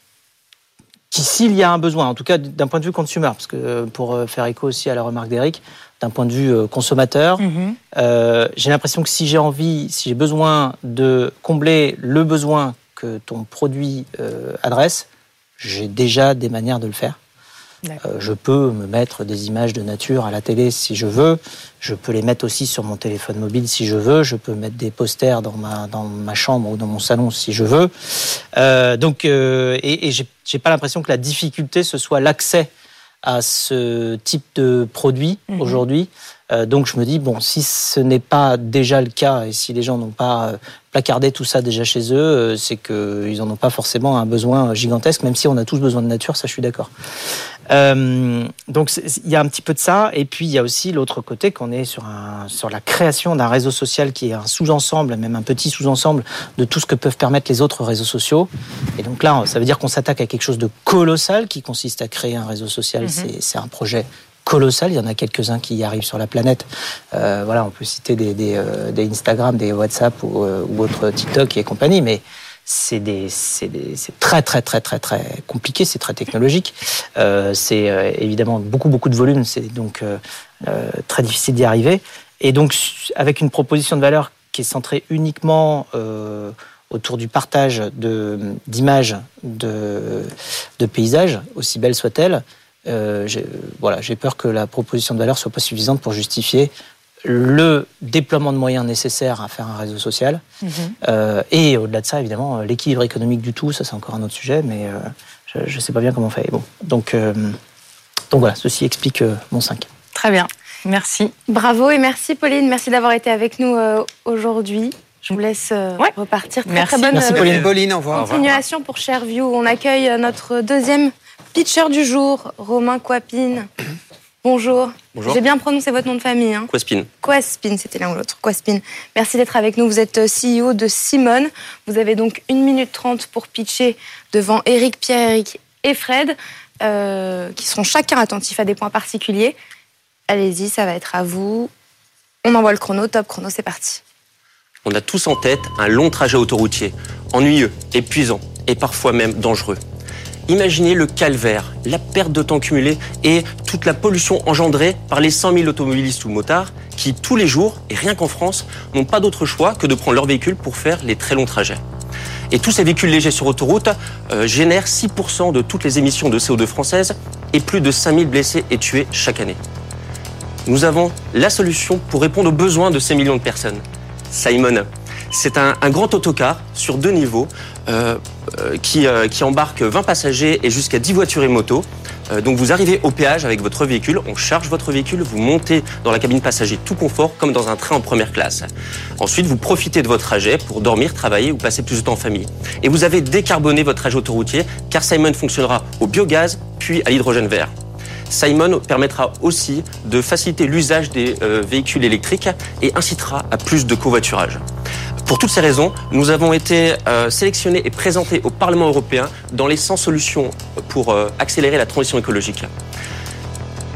qui, s'il y a un besoin, en tout cas d'un point de vue consumer, parce que pour faire écho aussi à la remarque d'Eric, d'un point de vue euh, consommateur. Mhm. Euh, j'ai l'impression que si j'ai envie, si j'ai besoin de combler le besoin que ton produit euh, adresse, j'ai déjà des manières de le faire. Euh, je peux me mettre des images de nature à la télé si je veux. Je peux les mettre aussi sur mon téléphone mobile si je veux. Je peux mettre des posters dans ma, dans ma chambre ou dans mon salon si je veux. Euh, donc, euh, et, et j'ai pas l'impression que la difficulté ce soit l'accès à ce type de produit mmh. aujourd'hui. Euh, donc je me dis, bon, si ce n'est pas déjà le cas et si les gens n'ont pas euh, placardé tout ça déjà chez eux, euh, c'est qu'ils n'en ont pas forcément un besoin gigantesque, même si on a tous besoin de nature, ça je suis d'accord. Euh, donc il y a un petit peu de ça, et puis il y a aussi l'autre côté qu'on est sur, un, sur la création d'un réseau social qui est un sous-ensemble, même un petit sous-ensemble de tout ce que peuvent permettre les autres réseaux sociaux. Et donc là, ça veut dire qu'on s'attaque à quelque chose de colossal qui consiste à créer un réseau social. Mm -hmm. C'est un projet colossal. Il y en a quelques-uns qui y arrivent sur la planète. Euh, voilà, on peut citer des, des, euh, des Instagram, des WhatsApp ou, euh, ou autres TikTok et compagnie, mais c'est des, c'est très très très très très compliqué, c'est très technologique. Euh, c'est euh, évidemment beaucoup beaucoup de volume, c'est donc euh, très difficile d'y arriver. Et donc avec une proposition de valeur qui est centrée uniquement euh, autour du partage d'images de, de paysages, aussi belles soient-elles, euh, voilà, j'ai peur que la proposition de valeur soit pas suffisante pour justifier le déploiement de moyens nécessaires à faire un réseau social. Mmh. Euh, et au-delà de ça, évidemment, l'équilibre économique du tout, ça c'est encore un autre sujet, mais euh, je ne sais pas bien comment on fait. Bon, donc, euh, donc voilà, ceci explique euh, mon 5. Très bien, merci. Bravo et merci Pauline, merci d'avoir été avec nous euh, aujourd'hui. Je vous laisse ouais. repartir. Très, merci. très bonne merci Pauline. Pauline, au revoir. Continuation pour Cherview. On accueille notre deuxième pitcher du jour, Romain Coipine. Bonjour. Bonjour. J'ai bien prononcé votre nom de famille. Hein. Quaspin. Quaspin, c'était l'un ou l'autre. Quaspin. Merci d'être avec nous. Vous êtes CEO de Simone. Vous avez donc 1 minute 30 pour pitcher devant Eric, Pierre-Eric et Fred, euh, qui seront chacun attentifs à des points particuliers. Allez-y, ça va être à vous. On envoie le chrono. Top chrono, c'est parti. On a tous en tête un long trajet autoroutier, ennuyeux, épuisant et parfois même dangereux. Imaginez le calvaire, la perte de temps cumulée et toute la pollution engendrée par les 100 000 automobilistes ou motards qui, tous les jours, et rien qu'en France, n'ont pas d'autre choix que de prendre leur véhicule pour faire les très longs trajets. Et tous ces véhicules légers sur autoroute euh, génèrent 6% de toutes les émissions de CO2 françaises et plus de 5000 blessés et tués chaque année. Nous avons la solution pour répondre aux besoins de ces millions de personnes. Simon, c'est un, un, grand autocar sur deux niveaux euh, qui, euh, qui, embarque 20 passagers et jusqu'à 10 voitures et motos. Euh, donc vous arrivez au péage avec votre véhicule, on charge votre véhicule, vous montez dans la cabine passager tout confort comme dans un train en première classe. Ensuite, vous profitez de votre trajet pour dormir, travailler ou passer plus de temps en famille. Et vous avez décarboné votre trajet autoroutier car Simon fonctionnera au biogaz puis à l'hydrogène vert. Simon permettra aussi de faciliter l'usage des euh, véhicules électriques et incitera à plus de covoiturage. Pour toutes ces raisons, nous avons été euh, sélectionnés et présentés au Parlement européen dans les 100 solutions pour euh, accélérer la transition écologique.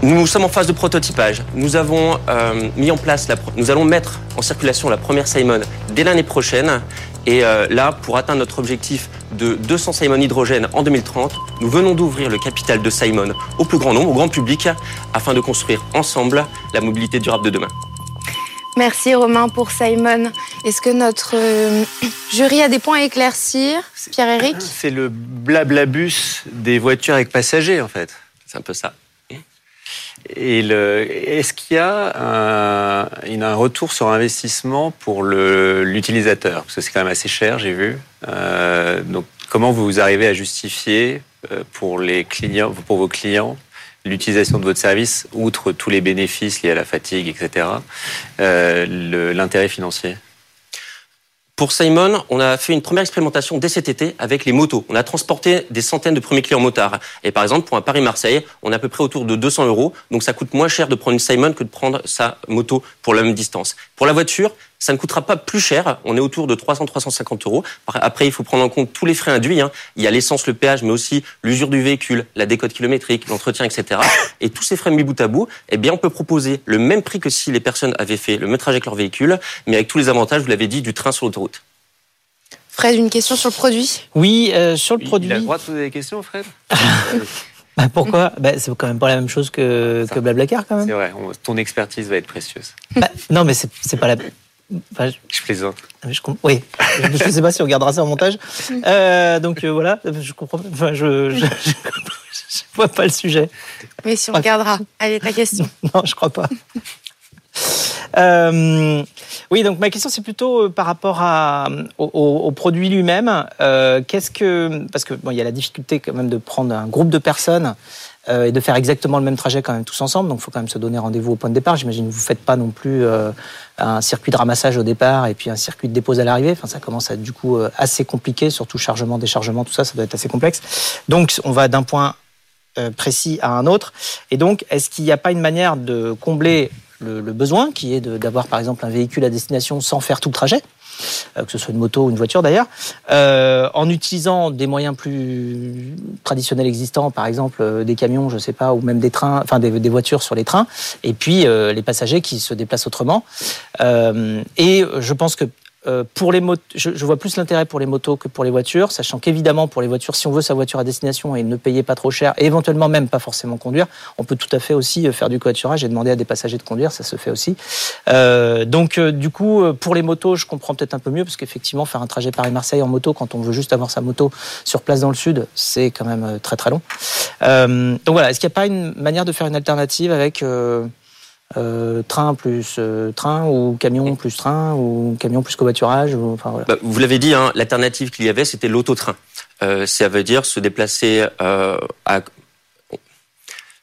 Nous sommes en phase de prototypage. Nous avons euh, mis en place, la, nous allons mettre en circulation la première Simon dès l'année prochaine. Et là, pour atteindre notre objectif de 200 Simon hydrogène en 2030, nous venons d'ouvrir le capital de Simon au plus grand nombre, au grand public, afin de construire ensemble la mobilité durable de demain. Merci Romain pour Simon. Est-ce que notre euh, jury a des points à éclaircir Pierre-Éric C'est le blablabus des voitures avec passagers, en fait. C'est un peu ça. Et est-ce qu'il y a un, un, retour sur investissement pour l'utilisateur? Parce que c'est quand même assez cher, j'ai vu. Euh, donc, comment vous arrivez à justifier euh, pour les clients, pour vos clients, l'utilisation de votre service, outre tous les bénéfices liés à la fatigue, etc., euh, l'intérêt financier? Pour Simon, on a fait une première expérimentation dès cet été avec les motos. On a transporté des centaines de premiers clients motards. Et par exemple, pour un Paris-Marseille, on est à peu près autour de 200 euros. Donc ça coûte moins cher de prendre une Simon que de prendre sa moto pour la même distance. Pour la voiture, ça ne coûtera pas plus cher. On est autour de 300-350 euros. Après, il faut prendre en compte tous les frais induits. Hein. Il y a l'essence, le péage, mais aussi l'usure du véhicule, la décote kilométrique, l'entretien, etc. Et tous ces frais mis bout à bout, eh bien, on peut proposer le même prix que si les personnes avaient fait le même trajet avec leur véhicule, mais avec tous les avantages, vous l'avez dit, du train sur l'autoroute. Fred, une question sur le produit? Oui, euh, sur le produit. Il a le droit de poser des questions, Fred? <laughs> Bah, Pourquoi? Bah, C'est quand même pas la même chose que, que Blablacar, quand même. C'est vrai, ton expertise va être précieuse. Bah, non, mais c'est pas la. Enfin, je... plaisante. Je Oui, je ne sais pas si on regardera ça en montage. <laughs> Euh, donc euh, voilà, je comprends. Enfin, je, je, je, vois pas le sujet. Mais si on regardera. Allez, ta question. <laughs> non, je crois pas. Euh, oui, donc ma question c'est plutôt par rapport à, au, au produit lui-même. Euh, qu'est-ce que parce que bon, il y a la difficulté quand même de prendre un groupe de personnes euh, et de faire exactement le même trajet quand même tous ensemble. Donc, il faut quand même se donner rendez-vous au point de départ. J'imagine que vous faites pas non plus euh, un circuit de ramassage au départ et puis un circuit de dépose à l'arrivée. Enfin, ça commence à être du coup euh, assez compliqué, surtout chargement, déchargement, tout ça, ça doit être assez complexe. Donc, on va d'un point précis à un autre. Et donc, est-ce qu'il n'y a pas une manière de combler le, besoin, qui est d'avoir par exemple un véhicule à destination sans faire tout le trajet? Que ce soit une moto ou une voiture d'ailleurs, euh, en utilisant des moyens plus traditionnels existants, par exemple euh, des camions, je sais pas, ou même des trains, enfin des, des voitures sur les trains, et puis euh, les passagers qui se déplacent autrement. Euh, et je pense que euh, pour les motos, je, je, vois plus l'intérêt pour les motos que pour les voitures, sachant qu'évidemment pour les voitures, si on veut sa voiture à destination et ne payer pas trop cher, et éventuellement même pas forcément conduire, on peut tout à fait aussi euh, faire du covoiturage et demander à des passagers de conduire, ça se fait aussi. Euh, donc euh, du coup, pour les motos, je comprends peut-être un peu mieux parce qu'effectivement faire un trajet Paris-Marseille en moto quand on veut juste avoir sa moto sur place dans le sud, c'est quand même très très long. Euh, donc voilà, est-ce qu'il n'y a pas une manière de faire une alternative avec euh, train plus euh, train ou camion plus train ou camion plus covoiturage ou, enfin, voilà. bah, Vous l'avez dit, hein, l'alternative qu'il y avait, c'était l'autotrain. Euh, ça veut dire se déplacer à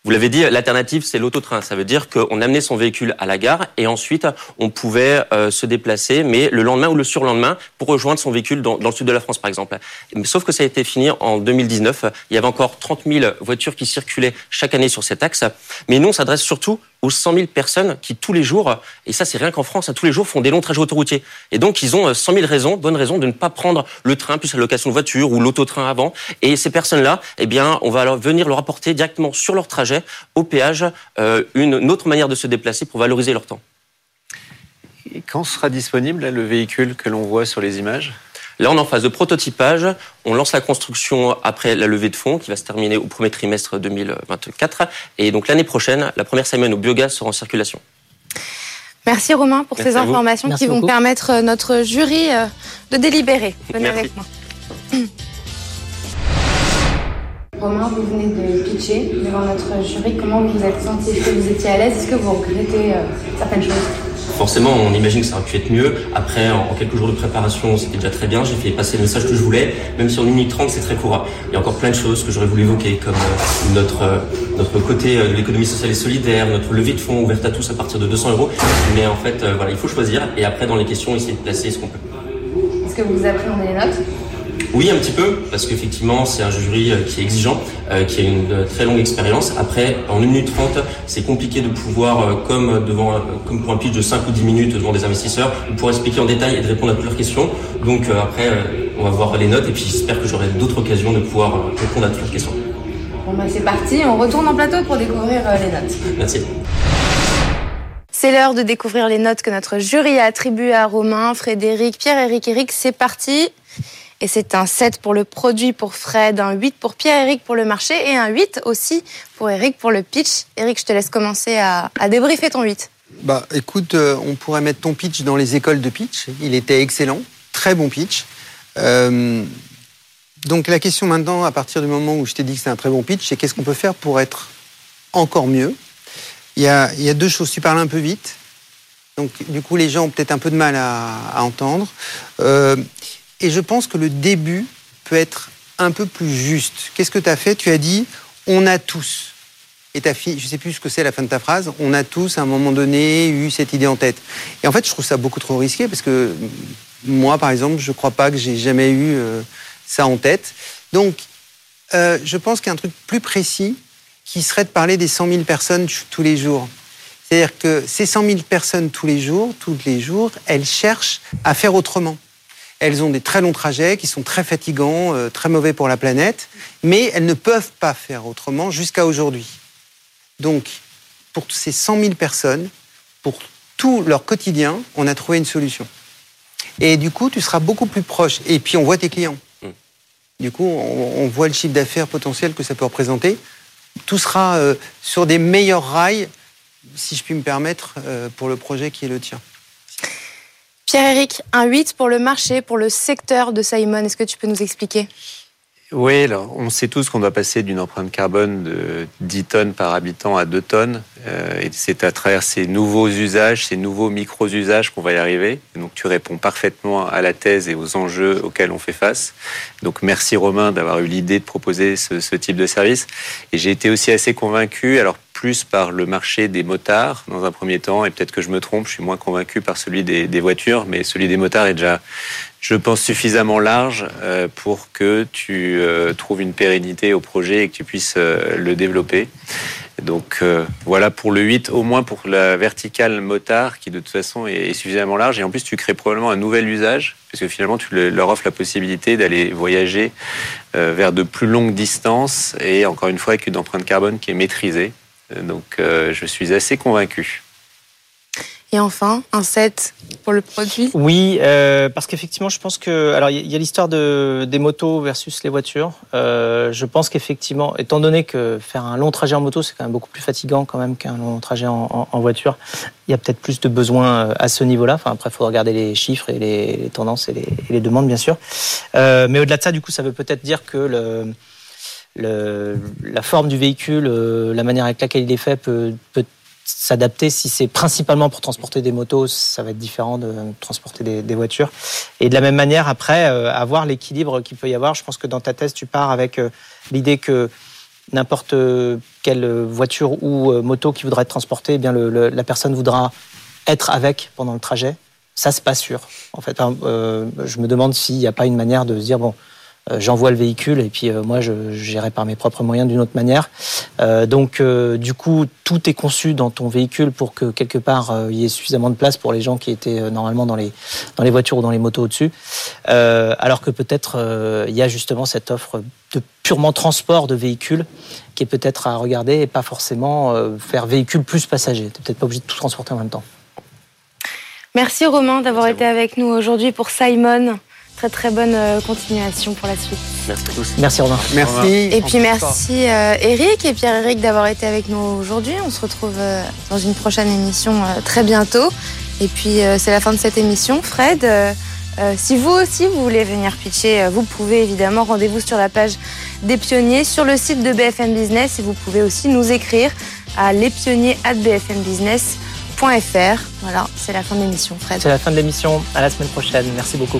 vous l'avez dit, l'alternative, c'est l'autotrain. Ça veut dire qu'on amenait son véhicule à la gare et ensuite, on pouvait se déplacer, mais le lendemain ou le surlendemain, pour rejoindre son véhicule dans, dans, le sud de la France, par exemple. Sauf que ça a été fini en 2019. Il y avait encore 30 000 voitures qui circulaient chaque année sur cet axe. Mais nous, on s'adresse surtout aux 100 000 personnes qui, tous les jours, et ça, c'est rien qu'en France, hein, tous les jours font des longs trajets autoroutiers. Et donc, ils ont 100 000 raisons, bonnes raisons, de ne pas prendre le train plus la location de voiture ou l'autotrain avant. Et ces personnes-là, eh on va leur venir leur apporter directement sur leur trajet, au péage, euh, une, autre manière de se déplacer pour valoriser leur temps. Et quand sera disponible le véhicule que l'on voit sur les images? Là, on est en phase de prototypage. On lance la construction après la levée de fonds qui va se terminer au premier trimestre 2024. Et donc l'année prochaine, la première semaine au biogaz sera en circulation. Merci Romain pour Merci ces informations qui vont permettre notre jury euh, de délibérer. Venez Merci. avec moi. <clears throat> Romain, vous venez de pitcher devant notre jury. Comment vous vous êtes senti? Est-ce que vous étiez à l'aise? Est-ce que vous regrettez euh, certaines choses? Forcément, on imagine que ça aurait pu être mieux. Après, en quelques jours de préparation, c'était déjà très bien. J'ai fait passer le message que je voulais, même si en 1 minute 30, c'est très court. Il y a encore plein de choses que j'aurais voulu évoquer, comme euh, notre, notre côté de l'économie sociale et solidaire, notre levée de fonds ouverte à tous à partir de 200 euros. Mais en fait, euh, voilà, il faut choisir. Et après, dans les questions, essayer de placer ce qu'on peut. Est-ce que vous appréhendez les notes? Oui, un petit peu, parce qu'effectivement, c'est un jury euh, qui est exigeant, euh, qui a une euh, très longue expérience. Après, en 1 minute 30, c'est compliqué de pouvoir, comme devant, comme pour un pitch de 5 ou 10 minutes devant des investisseurs, de pouvoir expliquer en détail et de répondre à toutes leurs questions. Donc après, on va voir les notes et puis j'espère que j'aurai d'autres occasions de pouvoir répondre à toutes leurs questions. Bon bah c'est parti, on retourne en plateau pour découvrir les notes. Merci. C'est l'heure de découvrir les notes que notre jury a attribuées à Romain, Frédéric, Pierre-Éric, Eric. C'est parti. Et c'est un 7 pour le produit pour Fred, un 8 pour Pierre-Éric pour le marché et un 8 aussi pour Eric pour le pitch. Eric, je te laisse commencer à, débriefer ton 8. Bah écoute, euh, on pourrait mettre ton pitch dans les écoles de pitch. Il était excellent, très bon pitch. Euh, donc la question maintenant, à partir du moment où je t'ai dit que c'est un très bon pitch, c'est qu'est-ce qu'on peut faire pour être encore mieux? Il y, a, deux choses. Tu parles un peu vite. Donc, du coup, les gens ont peut-être un peu de mal à, entendre. Euh, et je pense que le début peut être un peu plus juste. Qu'est-ce que tu as fait? Tu as dit on a tous. Et ta fille, je ne sais plus ce que c'est la fin de ta phrase, on a tous à un moment donné eu cette idée en tête. Et en fait, je trouve ça beaucoup trop risqué parce que moi, par exemple, je ne crois pas que j'ai jamais eu euh, ça en tête. Donc, euh, je pense qu'il y a un truc plus précis qui serait de parler des 100 000 personnes tous les jours. C'est-à-dire que ces 100 000 personnes tous les jours, tous les jours, elles cherchent à faire autrement. Elles ont des très longs trajets qui sont très fatigants, euh, très mauvais pour la planète, mais elles ne peuvent pas faire autrement jusqu'à aujourd'hui. Donc, pour ces 100 000 personnes, pour tout leur quotidien, on a trouvé une solution. Et du coup, tu seras beaucoup plus proche. Et puis, on voit tes clients. Mm. Du coup, on voit le chiffre d'affaires potentiel que ça peut représenter. Tout sera euh, sur des meilleurs rails, si je puis me permettre, euh, pour le projet qui est le tien. Pierre-Éric, un 8 pour le marché, pour le secteur de Simon. Est-ce que tu peux nous expliquer? Oui, alors, on sait tous qu'on doit passer d'une empreinte carbone de 10 tonnes par habitant à 2 tonnes. Euh, et c'est à travers ces nouveaux usages, ces nouveaux micro-usages qu'on va y arriver. donc tu réponds parfaitement à la thèse et aux enjeux auxquels on fait face. Donc merci Romain d'avoir eu l'idée de proposer ce, ce, type de service. Et j'ai été aussi assez convaincu, alors plus par le marché des motards dans un premier temps, et peut-être que je me trompe, je suis moins convaincu par celui des, voitures, mais celui des motards est déjà je pense, suffisamment large euh, pour que tu euh, trouves une pérennité au projet et que tu puisses euh, le développer. Donc voilà pour le 8, au moins pour la verticale motard qui de toute façon est, suffisamment large. Et en plus, tu crées probablement un nouvel usage, parce que finalement, tu leur offres la possibilité d'aller voyager vers de plus longues distances et encore une fois avec une empreinte carbone qui est maîtrisée. Donc je suis assez convaincu. Et enfin, un set pour le produit Oui, euh, parce qu'effectivement, je pense que. Alors, il y a l'histoire de, des motos versus les voitures. Euh, je pense qu'effectivement, étant donné que faire un long trajet en moto, c'est quand même beaucoup plus fatigant quand même qu'un long trajet en, en, voiture, il y a peut-être plus de besoins euh, à ce niveau-là. Enfin, après, il faut regarder les chiffres et les, tendances et les, et les, demandes, bien sûr. Euh, mais au-delà de ça, du coup, ça veut peut-être dire que le. La forme du véhicule, euh, la manière avec laquelle il est fait peut, s'adapter. Si c'est principalement pour transporter des motos, ça va être différent de transporter des, voitures. Et de la même manière, après, euh, avoir l'équilibre qu'il peut y avoir. Je pense que dans ta thèse, tu pars avec euh, l'idée que n'importe quelle voiture ou moto qui voudra être transportée, eh bien la personne voudra être avec pendant le trajet. Ça, c'est pas sûr. En fait, je me demande s'il n'y a pas une manière de se dire bon j'envoie le véhicule et puis euh, moi je, gérerai par mes propres moyens d'une autre manière. Euh, donc du coup tout est conçu dans ton véhicule pour que quelque part il y ait suffisamment de place pour les gens qui étaient normalement dans les dans les voitures ou dans les motos au-dessus. alors que peut-être il y a justement cette offre de purement transport de véhicules qui est peut-être à regarder et pas forcément faire véhicule plus passager. Tu peut-être pas obligé de tout transporter en même temps. Merci Romain d'avoir été avec nous aujourd'hui pour Simon. Très très bonne euh, continuation pour la suite. Merci à tous. Merci Romain. Merci. Et puis merci euh, Eric et Pierre-Eric d'avoir été avec nous aujourd'hui. On se retrouve euh, dans une prochaine émission très bientôt. Et puis c'est la fin de cette émission. Fred, si vous aussi vous voulez venir pitcher, vous pouvez évidemment. Rendez-vous sur la page des pionniers sur le site de BFM Business et vous pouvez aussi nous écrire à lespionniers@bfmbusiness.fr. Voilà, c'est la fin de l'émission, Fred. C'est la fin de l'émission. À la semaine prochaine. Merci beaucoup.